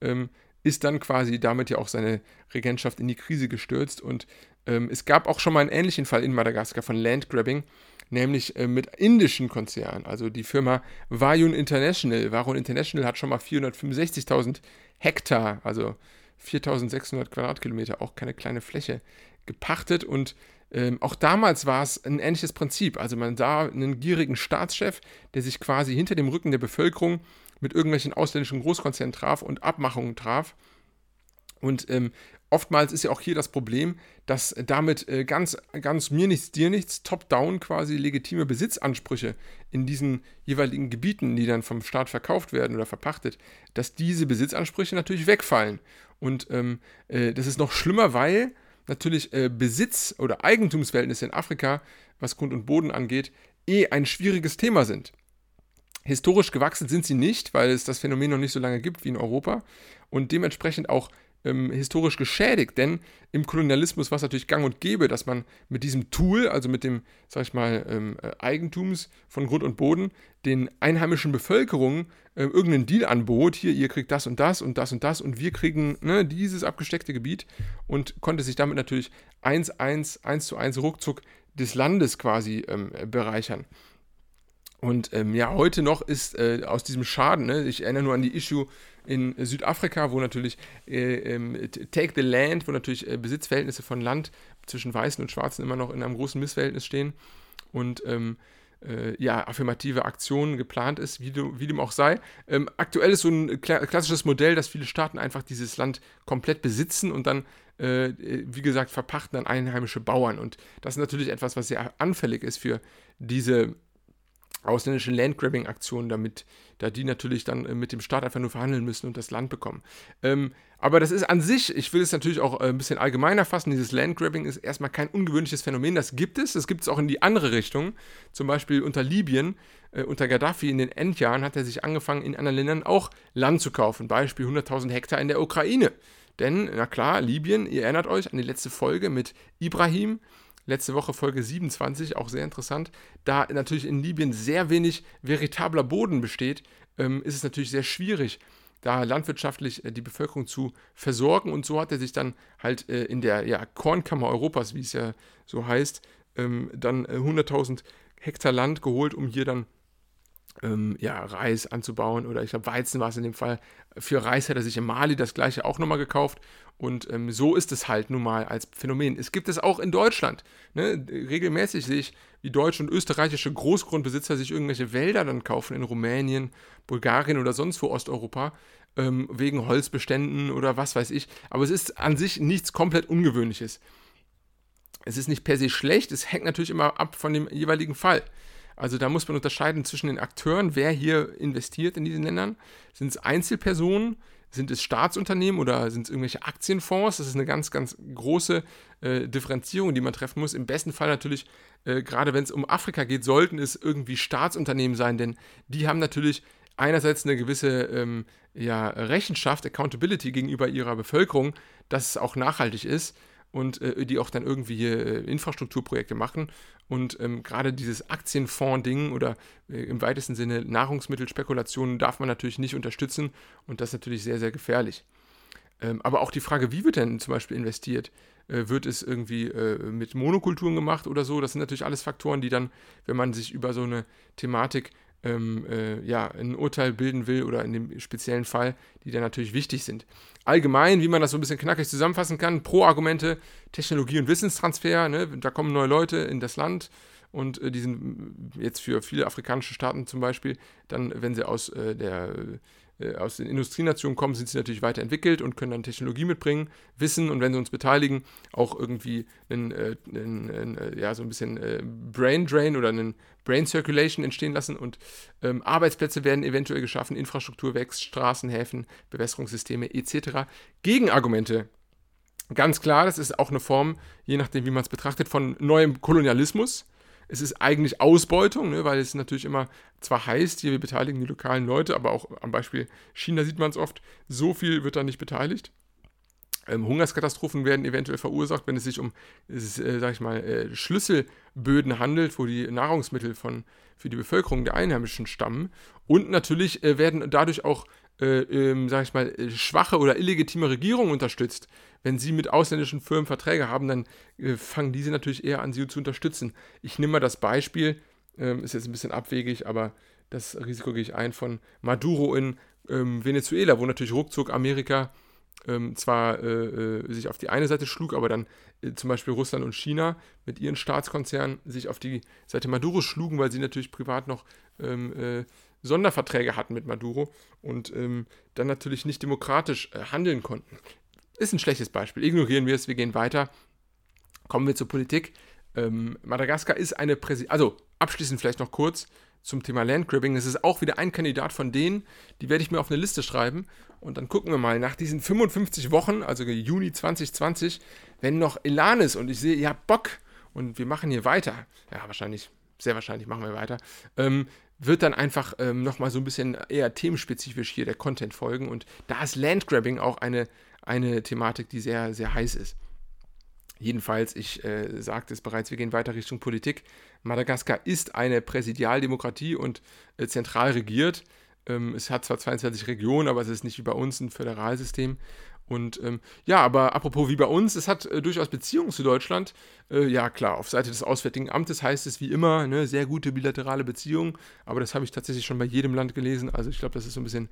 ähm, ist dann quasi damit ja auch seine Regentschaft in die Krise gestürzt. Und ähm, es gab auch schon mal einen ähnlichen Fall in Madagaskar von Landgrabbing, nämlich äh, mit indischen Konzernen. Also die Firma Vayun International. Varun International hat schon mal 465.000 Hektar, also 4600 Quadratkilometer, auch keine kleine Fläche, gepachtet und ähm, auch damals war es ein ähnliches Prinzip. Also man sah einen gierigen Staatschef, der sich quasi hinter dem Rücken der Bevölkerung mit irgendwelchen ausländischen Großkonzernen traf und Abmachungen traf. Und ähm, oftmals ist ja auch hier das Problem, dass damit äh, ganz, ganz mir nichts, dir nichts, top-down quasi legitime Besitzansprüche in diesen jeweiligen Gebieten, die dann vom Staat verkauft werden oder verpachtet, dass diese Besitzansprüche natürlich wegfallen. Und ähm, äh, das ist noch schlimmer, weil natürlich äh, Besitz- oder Eigentumsverhältnisse in Afrika, was Grund und Boden angeht, eh ein schwieriges Thema sind. Historisch gewachsen sind sie nicht, weil es das Phänomen noch nicht so lange gibt wie in Europa und dementsprechend auch ähm, historisch geschädigt, denn im Kolonialismus war es natürlich gang und gäbe, dass man mit diesem Tool, also mit dem, sag ich mal, ähm, äh, Eigentums von Grund und Boden, den einheimischen Bevölkerungen äh, irgendeinen Deal anbot, hier, ihr kriegt das und das und das und das und wir kriegen ne, dieses abgesteckte Gebiet und konnte sich damit natürlich eins, eins, eins zu eins ruckzuck des Landes quasi ähm, bereichern. Und ähm, ja, heute noch ist äh, aus diesem Schaden, ne, ich erinnere nur an die Issue in Südafrika, wo natürlich äh, ähm, Take the Land, wo natürlich äh, Besitzverhältnisse von Land zwischen Weißen und Schwarzen immer noch in einem großen Missverhältnis stehen und ähm, äh, ja, affirmative Aktionen geplant ist, wie, du, wie dem auch sei. Ähm, aktuell ist so ein klassisches Modell, dass viele Staaten einfach dieses Land komplett besitzen und dann, äh, wie gesagt, verpachten an einheimische Bauern. Und das ist natürlich etwas, was sehr anfällig ist für diese ausländische Landgrabbing-Aktionen, damit da die natürlich dann äh, mit dem Staat einfach nur verhandeln müssen und das Land bekommen. Ähm, aber das ist an sich, ich will es natürlich auch äh, ein bisschen allgemeiner fassen, dieses Landgrabbing ist erstmal kein ungewöhnliches Phänomen, das gibt es, das gibt es auch in die andere Richtung, zum Beispiel unter Libyen, äh, unter Gaddafi in den Endjahren hat er sich angefangen, in anderen Ländern auch Land zu kaufen, Beispiel 100.000 Hektar in der Ukraine. Denn, na klar, Libyen, ihr erinnert euch an die letzte Folge mit Ibrahim, letzte Woche Folge 27, auch sehr interessant. Da natürlich in Libyen sehr wenig veritabler Boden besteht, ähm, ist es natürlich sehr schwierig, da landwirtschaftlich äh, die Bevölkerung zu versorgen. Und so hat er sich dann halt äh, in der ja, Kornkammer Europas, wie es ja so heißt, ähm, dann äh, 100.000 Hektar Land geholt, um hier dann ähm, ja, Reis anzubauen oder ich glaube Weizen war es in dem Fall. Für Reis hat er sich in Mali das gleiche auch nochmal gekauft und ähm, so ist es halt nun mal als Phänomen. Es gibt es auch in Deutschland. Ne? Regelmäßig sehe ich, wie deutsche und österreichische Großgrundbesitzer sich irgendwelche Wälder dann kaufen in Rumänien, Bulgarien oder sonst wo Osteuropa. ähm, wegen Holzbeständen oder was weiß ich. Aber es ist an sich nichts komplett Ungewöhnliches. Es ist nicht per se schlecht, es hängt natürlich immer ab von dem jeweiligen Fall. Also da muss man unterscheiden zwischen den Akteuren, wer hier investiert in diesen Ländern. Sind es Einzelpersonen, sind es Staatsunternehmen oder sind es irgendwelche Aktienfonds? Das ist eine ganz, ganz große äh, Differenzierung, die man treffen muss. Im besten Fall natürlich, äh, gerade wenn es um Afrika geht, sollten es irgendwie Staatsunternehmen sein, denn die haben natürlich einerseits eine gewisse ähm, ja, Rechenschaft, Accountability gegenüber ihrer Bevölkerung, dass es auch nachhaltig ist und äh, die auch dann irgendwie äh, Infrastrukturprojekte machen. Und ähm, gerade dieses Aktienfonds-Ding oder äh, im weitesten Sinne Nahrungsmittelspekulationen darf man natürlich nicht unterstützen und das ist natürlich sehr, sehr gefährlich. Ähm, aber auch die Frage, wie wird denn zum Beispiel investiert? Äh, wird es irgendwie äh, mit Monokulturen gemacht oder so? Das sind natürlich alles Faktoren, die dann, wenn man sich über so eine Thematik ähm, äh, ja, ein Urteil bilden will oder in dem speziellen Fall, die dann natürlich wichtig sind. Allgemein, wie man das so ein bisschen knackig zusammenfassen kann, Pro-Argumente, Technologie- und Wissenstransfer, ne? da kommen neue Leute in das Land und äh, die sind jetzt für viele afrikanische Staaten zum Beispiel, dann, wenn sie aus äh, der äh, aus den Industrienationen kommen, sind sie natürlich weiterentwickelt und können dann Technologie mitbringen, Wissen und wenn sie uns beteiligen, auch irgendwie einen, äh, einen, einen, äh, ja, so ein bisschen äh, Brain Drain oder einen Brain Circulation entstehen lassen und ähm, Arbeitsplätze werden eventuell geschaffen, Infrastruktur wächst, Straßen, Häfen, Bewässerungssysteme etc. Gegenargumente Ganz klar, das ist auch eine Form, je nachdem, wie man es betrachtet, von neuem Kolonialismus. Es ist eigentlich Ausbeutung, ne, weil es natürlich immer zwar heißt, hier wir beteiligen die lokalen Leute, aber auch am Beispiel China sieht man es oft, so viel wird da nicht beteiligt. Ähm, Hungerskatastrophen werden eventuell verursacht, wenn es sich um, äh, sag ich mal, äh, Schlüsselböden handelt, wo die Nahrungsmittel von, für die Bevölkerung der Einheimischen stammen. Und natürlich äh, werden dadurch auch, äh, ähm, sag ich mal, äh, schwache oder illegitime Regierungen unterstützt wenn sie mit ausländischen Firmen Verträge haben, dann äh, fangen diese natürlich eher an, sie zu unterstützen. Ich nehme mal das Beispiel, ähm, ist jetzt ein bisschen abwegig, aber das Risiko gehe ich ein von Maduro in ähm, Venezuela, wo natürlich ruckzuck Amerika ähm, zwar äh, äh, sich auf die eine Seite schlug, aber dann äh, zum Beispiel Russland und China mit ihren Staatskonzernen sich auf die Seite Maduros schlugen, weil sie natürlich privat noch ähm, äh, Sonderverträge hatten mit Maduro und ähm, dann natürlich nicht demokratisch äh, handeln konnten. Ist ein schlechtes Beispiel. Ignorieren wir es, wir gehen weiter. Kommen wir zur Politik. Ähm, Madagaskar ist eine Präsidentin. Also, abschließend vielleicht noch kurz zum Thema Landgrabbing. Es ist auch wieder ein Kandidat von denen, die werde ich mir auf eine Liste schreiben. Und dann gucken wir mal nach diesen 55 Wochen, also Juni 2020, wenn noch Elan ist und ich sehe, ihr habt Bock und wir machen hier weiter. Ja, wahrscheinlich, sehr wahrscheinlich machen wir weiter. Ähm, wird dann einfach ähm, nochmal so ein bisschen eher themenspezifisch hier der Content folgen. Und da ist Landgrabbing auch eine eine Thematik, die sehr, sehr heiß ist. Jedenfalls, ich äh, sagte es bereits, wir gehen weiter Richtung Politik. Madagaskar ist eine Präsidialdemokratie und äh, zentral regiert. Ähm, es hat zwar 22 Regionen, aber es ist nicht wie bei uns ein Föderalsystem. Und ähm, ja, aber apropos wie bei uns, es hat äh, durchaus Beziehungen zu Deutschland. Äh, ja, klar, auf Seite des Auswärtigen Amtes heißt es wie immer, ne, sehr gute bilaterale Beziehungen. Aber das habe ich tatsächlich schon bei jedem Land gelesen. Also ich glaube, das ist so ein bisschen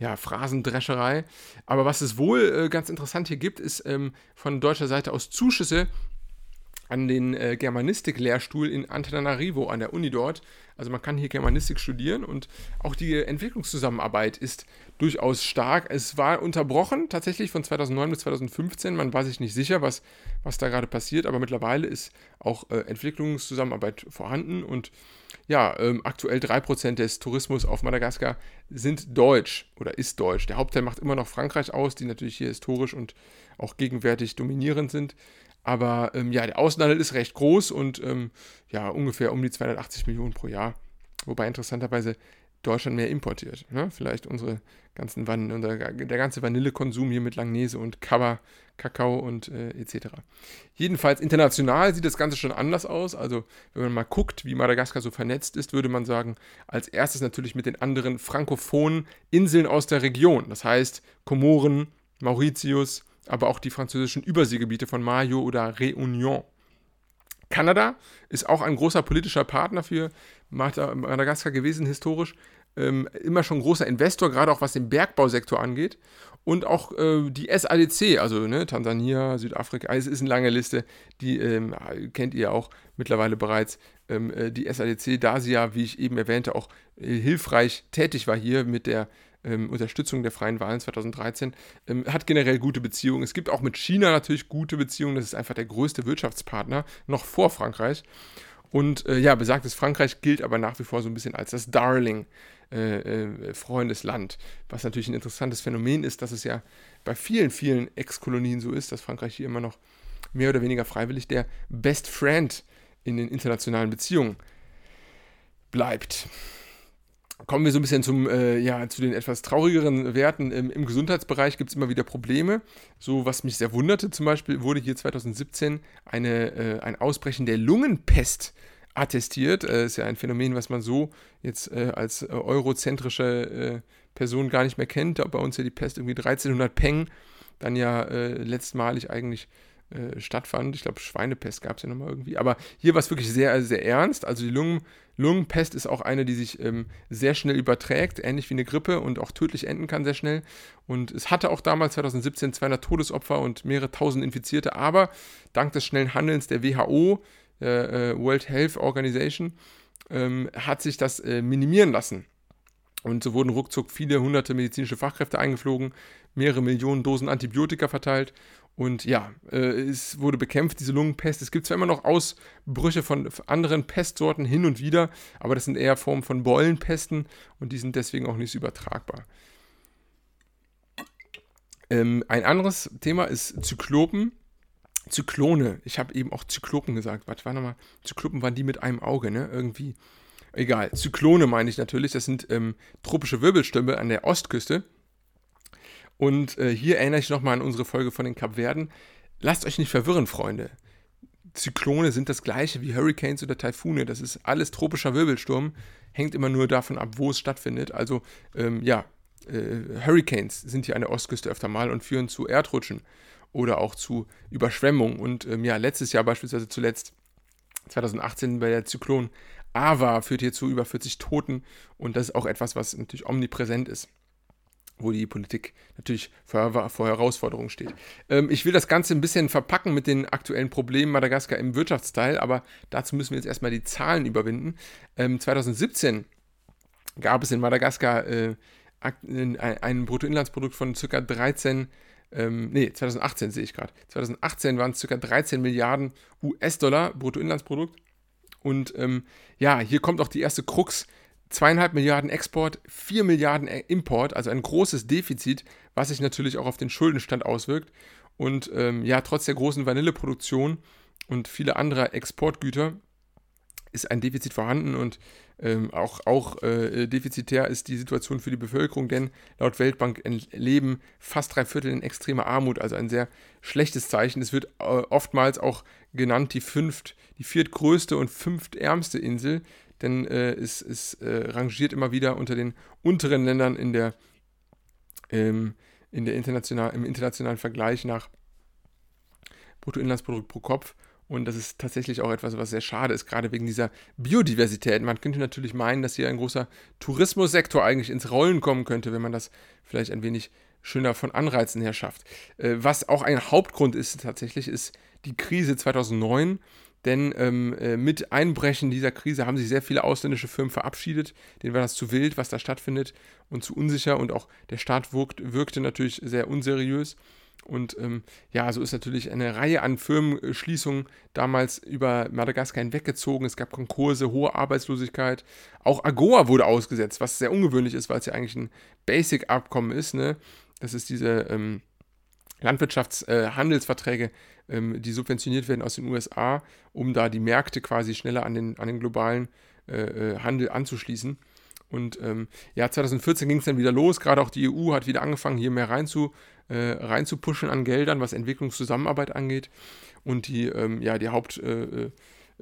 ja, Phrasendrescherei. Aber was es wohl äh, ganz interessant hier gibt, ist ähm, von deutscher Seite aus Zuschüsse an den äh, Germanistik-Lehrstuhl in Antananarivo an der Uni dort. Also man kann hier Germanistik studieren und auch die Entwicklungszusammenarbeit ist durchaus stark. Es war unterbrochen tatsächlich von 2009 bis 2015. Man war sich nicht sicher, was, was da gerade passiert, aber mittlerweile ist auch äh, Entwicklungszusammenarbeit vorhanden und ja, ähm, aktuell 3% des Tourismus auf Madagaskar sind deutsch oder ist deutsch. Der Hauptteil macht immer noch Frankreich aus, die natürlich hier historisch und auch gegenwärtig dominierend sind. Aber ähm, ja, der Außenhandel ist recht groß und ähm, ja, ungefähr um die 280 Millionen pro Jahr. Wobei interessanterweise Deutschland mehr importiert. Ne? Vielleicht unsere ganzen Van unser, der ganze Vanillekonsum hier mit Langnese und Kaba, Kakao und äh, etc. Jedenfalls international sieht das Ganze schon anders aus. Also wenn man mal guckt, wie Madagaskar so vernetzt ist, würde man sagen, als erstes natürlich mit den anderen frankophonen Inseln aus der Region. Das heißt Komoren, Mauritius, aber auch die französischen Überseegebiete von Mayo oder Réunion. Kanada ist auch ein großer politischer Partner für Madagaskar gewesen, historisch. Ähm, immer schon großer Investor, gerade auch was den Bergbausektor angeht. Und auch äh, die SADC, also ne, Tansania, Südafrika, es ist eine lange Liste, die ähm, kennt ihr auch mittlerweile bereits. Ähm, äh, die SADC, da sie ja, wie ich eben erwähnte, auch äh, hilfreich tätig war hier mit der ähm, Unterstützung der freien Wahlen 2013, ähm, hat generell gute Beziehungen. Es gibt auch mit China natürlich gute Beziehungen. Das ist einfach der größte Wirtschaftspartner, noch vor Frankreich. Und äh, ja, besagtes Frankreich gilt aber nach wie vor so ein bisschen als das Darling äh, äh, Freundesland. Was natürlich ein interessantes Phänomen ist, dass es ja bei vielen, vielen Ex-Kolonien so ist, dass Frankreich hier immer noch mehr oder weniger freiwillig der Best Friend in den internationalen Beziehungen bleibt. Kommen wir so ein bisschen zum, äh, ja, zu den etwas traurigeren Werten. Im, im Gesundheitsbereich gibt es immer wieder Probleme. So, was mich sehr wunderte, zum Beispiel wurde hier 2017 eine, äh, ein Ausbrechen der Lungenpest attestiert. Äh, ist ja ein Phänomen, was man so jetzt äh, als äh, eurozentrische äh, Person gar nicht mehr kennt. Da bei uns ja die Pest irgendwie 1300 Peng dann ja letztmalig eigentlich äh, stattfand. Ich glaube, Schweinepest gab es ja nochmal irgendwie. Aber hier war es wirklich sehr, sehr ernst. Also die Lungen, Lungenpest ist auch eine, die sich ähm, sehr schnell überträgt, ähnlich wie eine Grippe und auch tödlich enden kann sehr schnell. Und es hatte auch damals 2017 200 Todesopfer und mehrere tausend Infizierte. Aber dank des schnellen Handelns der WHO, der äh, World Health Organization, ähm, hat sich das äh, minimieren lassen. Und so wurden ruckzuck viele hunderte medizinische Fachkräfte eingeflogen, mehrere Millionen Dosen Antibiotika verteilt und ja, äh, es wurde bekämpft, diese Lungenpest. Es gibt zwar immer noch Ausbrüche von anderen Pestsorten hin und wieder, aber das sind eher Formen von Beulenpesten und die sind deswegen auch nicht so übertragbar. Ähm, ein anderes Thema ist Zyklopen. Zyklone. Ich habe eben auch Zyklopen gesagt. Was war nochmal? Zyklopen waren die mit einem Auge, ne? Irgendwie. Egal. Zyklone meine ich natürlich. Das sind ähm, tropische Wirbelstürme an der Ostküste. Und äh, hier erinnere ich nochmal an unsere Folge von den Kapverden. Lasst euch nicht verwirren, Freunde. Zyklone sind das gleiche wie Hurricanes oder Taifune. Das ist alles tropischer Wirbelsturm. Hängt immer nur davon ab, wo es stattfindet. Also, ähm, ja, äh, Hurricanes sind hier an der Ostküste öfter mal und führen zu Erdrutschen oder auch zu Überschwemmungen. Und ähm, ja, letztes Jahr beispielsweise zuletzt, 2018 bei der Zyklon Ava, führt hier zu über 40 Toten. Und das ist auch etwas, was natürlich omnipräsent ist wo die Politik natürlich vor, vor Herausforderungen steht. Ähm, ich will das Ganze ein bisschen verpacken mit den aktuellen Problemen Madagaskar im Wirtschaftsteil, aber dazu müssen wir jetzt erstmal die Zahlen überwinden. Ähm, 2017 gab es in Madagaskar äh, ein, Bruttoinlandsprodukt von ca. 13 ähm, nee, 2018 sehe ich gerade. 2018 waren es ca. 13 Milliarden US-Dollar Bruttoinlandsprodukt. Und ähm, ja, hier kommt auch die erste Krux zweieinhalb Milliarden Export, vier Milliarden Import, also ein großes Defizit, was sich natürlich auch auf den Schuldenstand auswirkt. Und ähm, ja, trotz der großen Vanilleproduktion und vieler anderer Exportgüter ist ein Defizit vorhanden und ähm, auch, auch äh, defizitär ist die Situation für die Bevölkerung, denn laut Weltbank leben fast drei Viertel in extremer Armut, also ein sehr schlechtes Zeichen. Es wird äh, oftmals auch genannt die fünft, die viertgrößte und fünftärmste Insel denn äh, es, es äh, rangiert immer wieder unter den unteren Ländern in der, ähm, in der international, im internationalen Vergleich nach Bruttoinlandsprodukt pro Kopf. Und das ist tatsächlich auch etwas, was sehr schade ist, gerade wegen dieser Biodiversität. Man könnte natürlich meinen, dass hier ein großer Tourismussektor eigentlich ins Rollen kommen könnte, wenn man das vielleicht ein wenig schöner von Anreizen her schafft. Äh, was auch ein Hauptgrund ist tatsächlich, ist die Krise 2009 denn ähm, äh, mit Einbrechen dieser Krise haben sich sehr viele ausländische Firmen verabschiedet. Denen war das zu wild, was da stattfindet und zu unsicher. Und auch der Staat wirkt, wirkte natürlich sehr unseriös. Und ähm, ja, so ist natürlich eine Reihe an Firmenschließungen damals über Madagaskar hinweggezogen. Es gab Konkurse, hohe Arbeitslosigkeit. Auch AGOA wurde ausgesetzt, was sehr ungewöhnlich ist, weil es ja eigentlich ein Basic-Abkommen ist. Ne? Das ist diese ähm, Landwirtschaftshandelsverträge, äh, ähm, die subventioniert werden aus den USA, um da die Märkte quasi schneller an den, an den globalen äh, äh Handel anzuschließen. Und ähm, ja, 2014 ging es dann wieder los. Gerade auch die EU hat wieder angefangen, hier mehr rein äh, reinzupuschen an Geldern, was Entwicklungszusammenarbeit angeht. Und die, ähm, ja, die Haupt- äh, äh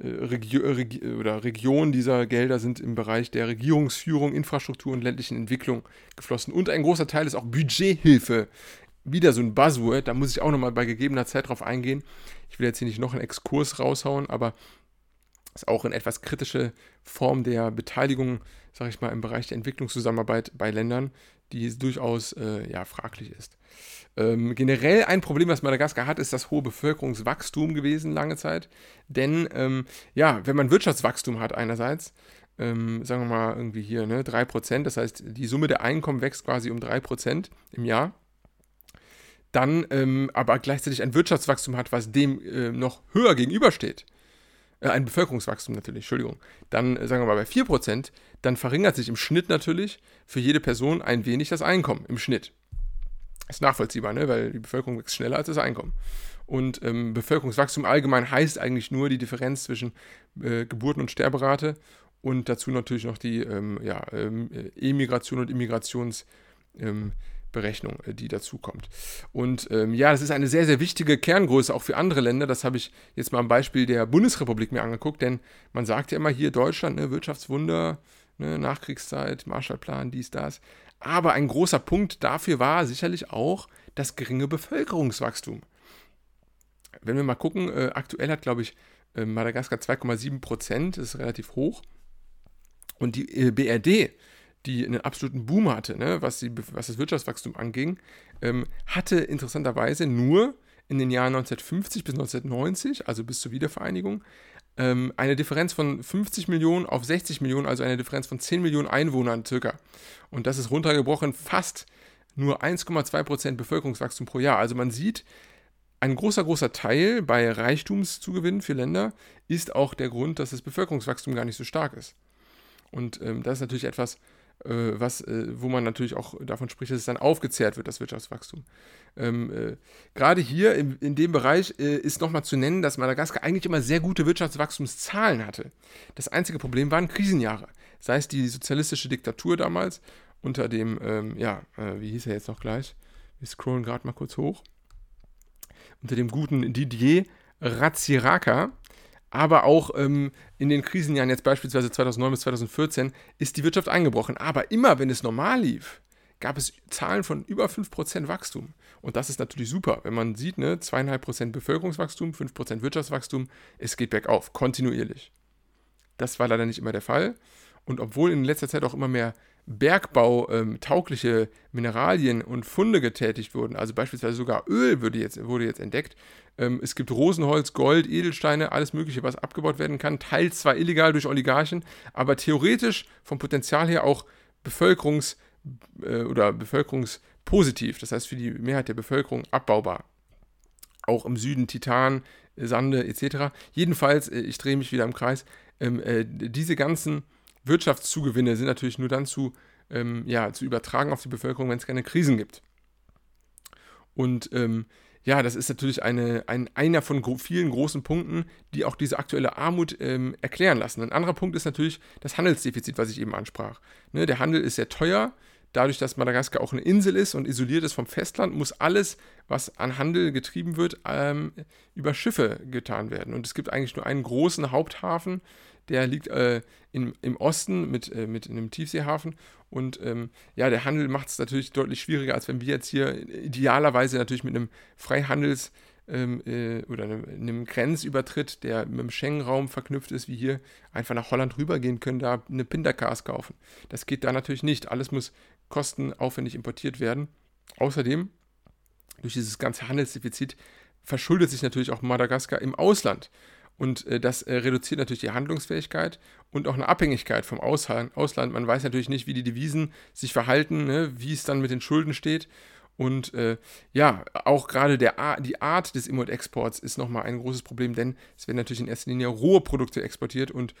Regio Regi oder Regionen dieser Gelder sind im Bereich der Regierungsführung, Infrastruktur und ländlichen Entwicklung geflossen. Und ein großer Teil ist auch Budgethilfe wieder so ein Buzzword, da muss ich auch nochmal bei gegebener Zeit drauf eingehen. Ich will jetzt hier nicht noch einen Exkurs raushauen, aber ist auch eine etwas kritische Form der Beteiligung, sage ich mal, im Bereich der Entwicklungszusammenarbeit bei Ländern, die durchaus äh, ja, fraglich ist. Ähm, generell ein Problem, was Madagaskar hat, ist das hohe Bevölkerungswachstum gewesen lange Zeit. Denn ähm, ja, wenn man Wirtschaftswachstum hat einerseits, ähm, sagen wir mal irgendwie hier, ne, 3%, das heißt, die Summe der Einkommen wächst quasi um 3% im Jahr, dann ähm, aber gleichzeitig ein Wirtschaftswachstum hat, was dem äh, noch höher gegenübersteht, äh, ein Bevölkerungswachstum natürlich, Entschuldigung, dann äh, sagen wir mal bei 4%, dann verringert sich im Schnitt natürlich für jede Person ein wenig das Einkommen im Schnitt. Ist nachvollziehbar, ne? weil die Bevölkerung wächst schneller als das Einkommen. Und ähm, Bevölkerungswachstum allgemein heißt eigentlich nur die Differenz zwischen äh, Geburten- und Sterberate und dazu natürlich noch die ähm, ja, ähm, Emigration und Immigrationsberechnung, ähm, äh, die dazu kommt. Und ähm, ja, das ist eine sehr, sehr wichtige Kerngröße auch für andere Länder. Das habe ich jetzt mal am Beispiel der Bundesrepublik mir angeguckt, denn man sagt ja immer hier Deutschland, ne, Wirtschaftswunder, ne, Nachkriegszeit, Marshallplan, dies, das. Aber ein großer Punkt dafür war sicherlich auch das geringe Bevölkerungswachstum. Wenn wir mal gucken, äh, aktuell hat, glaube ich, äh, Madagaskar 2,7 Prozent, das ist relativ hoch. Und die äh, BRD, die einen absoluten Boom hatte, ne, was, die, was das Wirtschaftswachstum anging, ähm, hatte interessanterweise nur in den Jahren 1950 bis 1990, also bis zur Wiedervereinigung, ähm, eine Differenz von 50 Millionen auf 60 Millionen, also eine Differenz von 10 Millionen Einwohnern circa. Und das ist runtergebrochen fast nur 1,2% Bevölkerungswachstum pro Jahr. Also man sieht, ein großer, großer Teil bei Reichtumszugewinnen für Länder ist auch der Grund, dass das Bevölkerungswachstum gar nicht so stark ist. Und ähm, das ist natürlich etwas, was, äh, wo man natürlich auch davon spricht, dass es dann aufgezehrt wird, das Wirtschaftswachstum. Ähm, äh, Gerade hier in, in dem Bereich äh, ist nochmal zu nennen, dass Madagaskar eigentlich immer sehr gute Wirtschaftswachstumszahlen hatte. Das einzige Problem waren Krisenjahre. Sei es die sozialistische Diktatur damals unter dem, ähm, ja, äh, wie hieß er jetzt noch gleich? Wir scrollen gerade mal kurz hoch. Unter dem guten Didier Ratsiraka, aber auch ähm, in den Krisenjahren, jetzt beispielsweise 2009 bis 2014, ist die Wirtschaft eingebrochen. Aber immer, wenn es normal lief, gab es Zahlen von über 5% Wachstum. Und das ist natürlich super, wenn man sieht, ne, 2,5% Bevölkerungswachstum, 5% Wirtschaftswachstum, es geht bergauf, kontinuierlich. Das war leider nicht immer der Fall. Und obwohl in letzter Zeit auch immer mehr bergbautaugliche ähm, Mineralien und Funde getätigt wurden, also beispielsweise sogar Öl wurde jetzt, wurde jetzt entdeckt, ähm, es gibt Rosenholz, Gold, Edelsteine, alles Mögliche, was abgebaut werden kann, teils zwar illegal durch Oligarchen, aber theoretisch vom Potenzial her auch bevölkerungs- äh, oder bevölkerungspositiv, das heißt für die Mehrheit der Bevölkerung abbaubar. Auch im Süden Titan, Sande etc. Jedenfalls, äh, ich drehe mich wieder im Kreis, ähm, äh, diese ganzen Wirtschaftszugewinne sind natürlich nur dann zu, ähm, ja, zu übertragen auf die Bevölkerung, wenn es keine Krisen gibt. Und ähm, ja, das ist natürlich eine, ein, einer von gro vielen großen Punkten, die auch diese aktuelle Armut ähm, erklären lassen. Ein anderer Punkt ist natürlich das Handelsdefizit, was ich eben ansprach. Ne, der Handel ist sehr teuer. Dadurch, dass Madagaskar auch eine Insel ist und isoliert ist vom Festland, muss alles, was an Handel getrieben wird, ähm, über Schiffe getan werden. Und es gibt eigentlich nur einen großen Haupthafen, der liegt äh, in, im Osten mit, äh, mit einem Tiefseehafen. Und ähm, ja, der Handel macht es natürlich deutlich schwieriger, als wenn wir jetzt hier idealerweise natürlich mit einem Freihandels- ähm, äh, oder einem, einem, Grenzübertritt, der mit dem Schengen-Raum verknüpft ist, wie hier, einfach nach Holland rübergehen können, da eine Pintercars kaufen. Das geht da natürlich nicht. Alles muss kostenaufwendig importiert werden. Außerdem, durch dieses ganze Handelsdefizit, verschuldet sich natürlich auch Madagaskar im Ausland. Und äh, das äh, reduziert natürlich die Handlungsfähigkeit und auch eine Abhängigkeit vom Ausland. Man weiß natürlich nicht, wie die Devisen sich verhalten, ne, wie es dann mit den Schulden steht. Und äh, ja, auch gerade die Art des Import-Exports ist nochmal ein großes Problem, denn es werden natürlich in erster Linie rohe Produkte exportiert und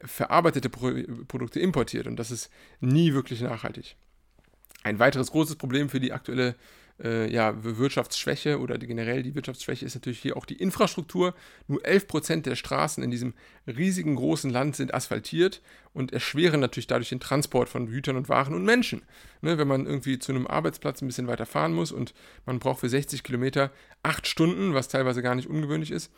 verarbeitete Pro Produkte importiert. Und das ist nie wirklich nachhaltig. Ein weiteres großes Problem für die aktuelle äh, ja, Wirtschaftsschwäche oder die, generell die Wirtschaftsschwäche ist natürlich hier auch die Infrastruktur. Nur 11% der Straßen in diesem riesigen großen Land sind asphaltiert und erschweren natürlich dadurch den Transport von Gütern und Waren und Menschen. Ne, wenn man irgendwie zu einem Arbeitsplatz ein bisschen weiter fahren muss und man braucht für 60 Kilometer 8 Stunden, was teilweise gar nicht ungewöhnlich ist,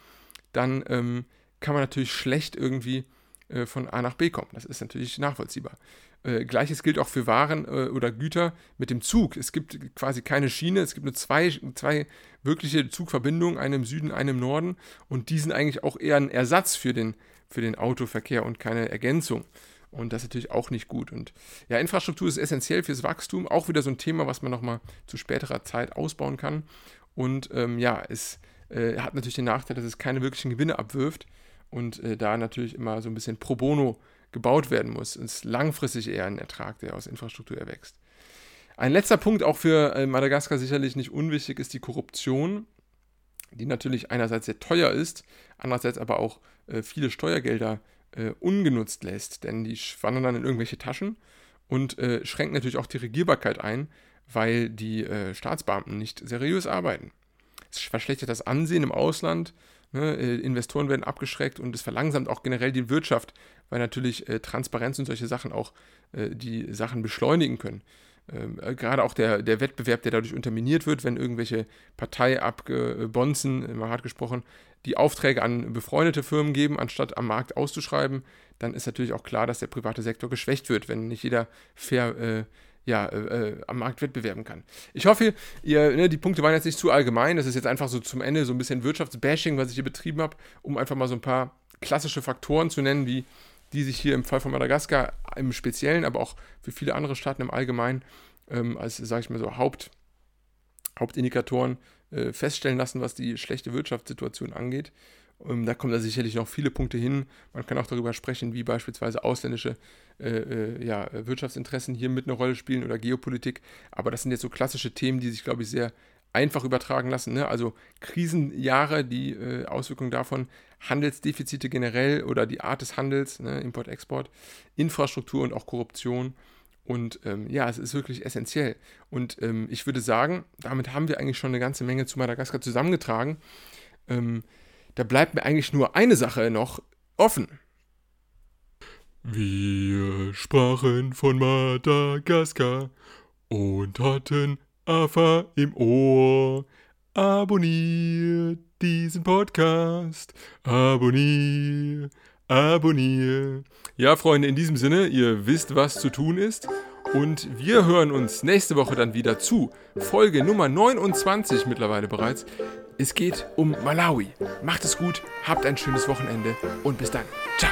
dann ähm, kann man natürlich schlecht irgendwie äh, von A nach B kommen. Das ist natürlich nachvollziehbar. Äh, Gleiches gilt auch für Waren äh, oder Güter mit dem Zug. Es gibt quasi keine Schiene, es gibt nur zwei, zwei wirkliche Zugverbindungen, eine im Süden, eine im Norden. Und die sind eigentlich auch eher ein Ersatz für den, für den Autoverkehr und keine Ergänzung. Und das ist natürlich auch nicht gut. Und ja, Infrastruktur ist essentiell fürs Wachstum. Auch wieder so ein Thema, was man nochmal zu späterer Zeit ausbauen kann. Und ähm, ja, es äh, hat natürlich den Nachteil, dass es keine wirklichen Gewinne abwirft und äh, da natürlich immer so ein bisschen pro bono gebaut werden muss. Es ist langfristig eher ein Ertrag, der aus Infrastruktur erwächst. Ein letzter Punkt, auch für äh, Madagaskar sicherlich nicht unwichtig, ist die Korruption, die natürlich einerseits sehr teuer ist, andererseits aber auch äh, viele Steuergelder äh, ungenutzt lässt, denn die wandern dann in irgendwelche Taschen und äh, schränkt natürlich auch die Regierbarkeit ein, weil die äh, Staatsbeamten nicht seriös arbeiten. Es verschlechtert das Ansehen im Ausland, ne? Äh, Investoren werden abgeschreckt und es verlangsamt auch generell die Wirtschaft, weil natürlich äh, Transparenz und solche Sachen auch äh, die Sachen beschleunigen können. Ähm, äh, gerade auch der, der Wettbewerb, der dadurch unterminiert wird, wenn irgendwelche Parteiabgebonzen, mal hart gesprochen, die Aufträge an befreundete Firmen geben, anstatt am Markt auszuschreiben, dann ist natürlich auch klar, dass der private Sektor geschwächt wird, wenn nicht jeder fair äh, ja, äh, äh, am Markt wettbewerben kann. Ich hoffe, ihr, ne, die Punkte waren jetzt nicht zu allgemein. Das ist jetzt einfach so zum Ende so ein bisschen Wirtschaftsbashing, was ich hier betrieben habe, um einfach mal so ein paar klassische Faktoren zu nennen, wie die sich hier im Fall von Madagaskar im Speziellen, aber auch für viele andere Staaten im Allgemeinen ähm, als, sage ich mal so, Haupt, Hauptindikatoren äh, feststellen lassen, was die schlechte Wirtschaftssituation angeht. Ähm, da kommen da sicherlich noch viele Punkte hin. Man kann auch darüber sprechen, wie beispielsweise ausländische äh, äh, ja, Wirtschaftsinteressen hier mit eine Rolle spielen oder Geopolitik. Aber das sind jetzt so klassische Themen, die sich, glaube ich, sehr einfach übertragen lassen. Ne? Also Krisenjahre, die äh, Auswirkungen davon, Handelsdefizite generell oder die Art des Handels, ne? Import, Export, Infrastruktur und auch Korruption. Und ähm, ja, es ist wirklich essentiell. Und ähm, ich würde sagen, damit haben wir eigentlich schon eine ganze Menge zu Madagaskar zusammengetragen. Ähm, da bleibt mir eigentlich nur eine Sache noch offen. Wir sprachen von Madagaskar und hatten AFA im Ohr. Abonniert diesen Podcast. Abonnier, abonnier. Ja, Freunde, in diesem Sinne, ihr wisst, was zu tun ist. Und wir hören uns nächste Woche dann wieder zu. Folge Nummer 29 mittlerweile bereits. Es geht um Malawi. Macht es gut, habt ein schönes Wochenende und bis dann. Ciao.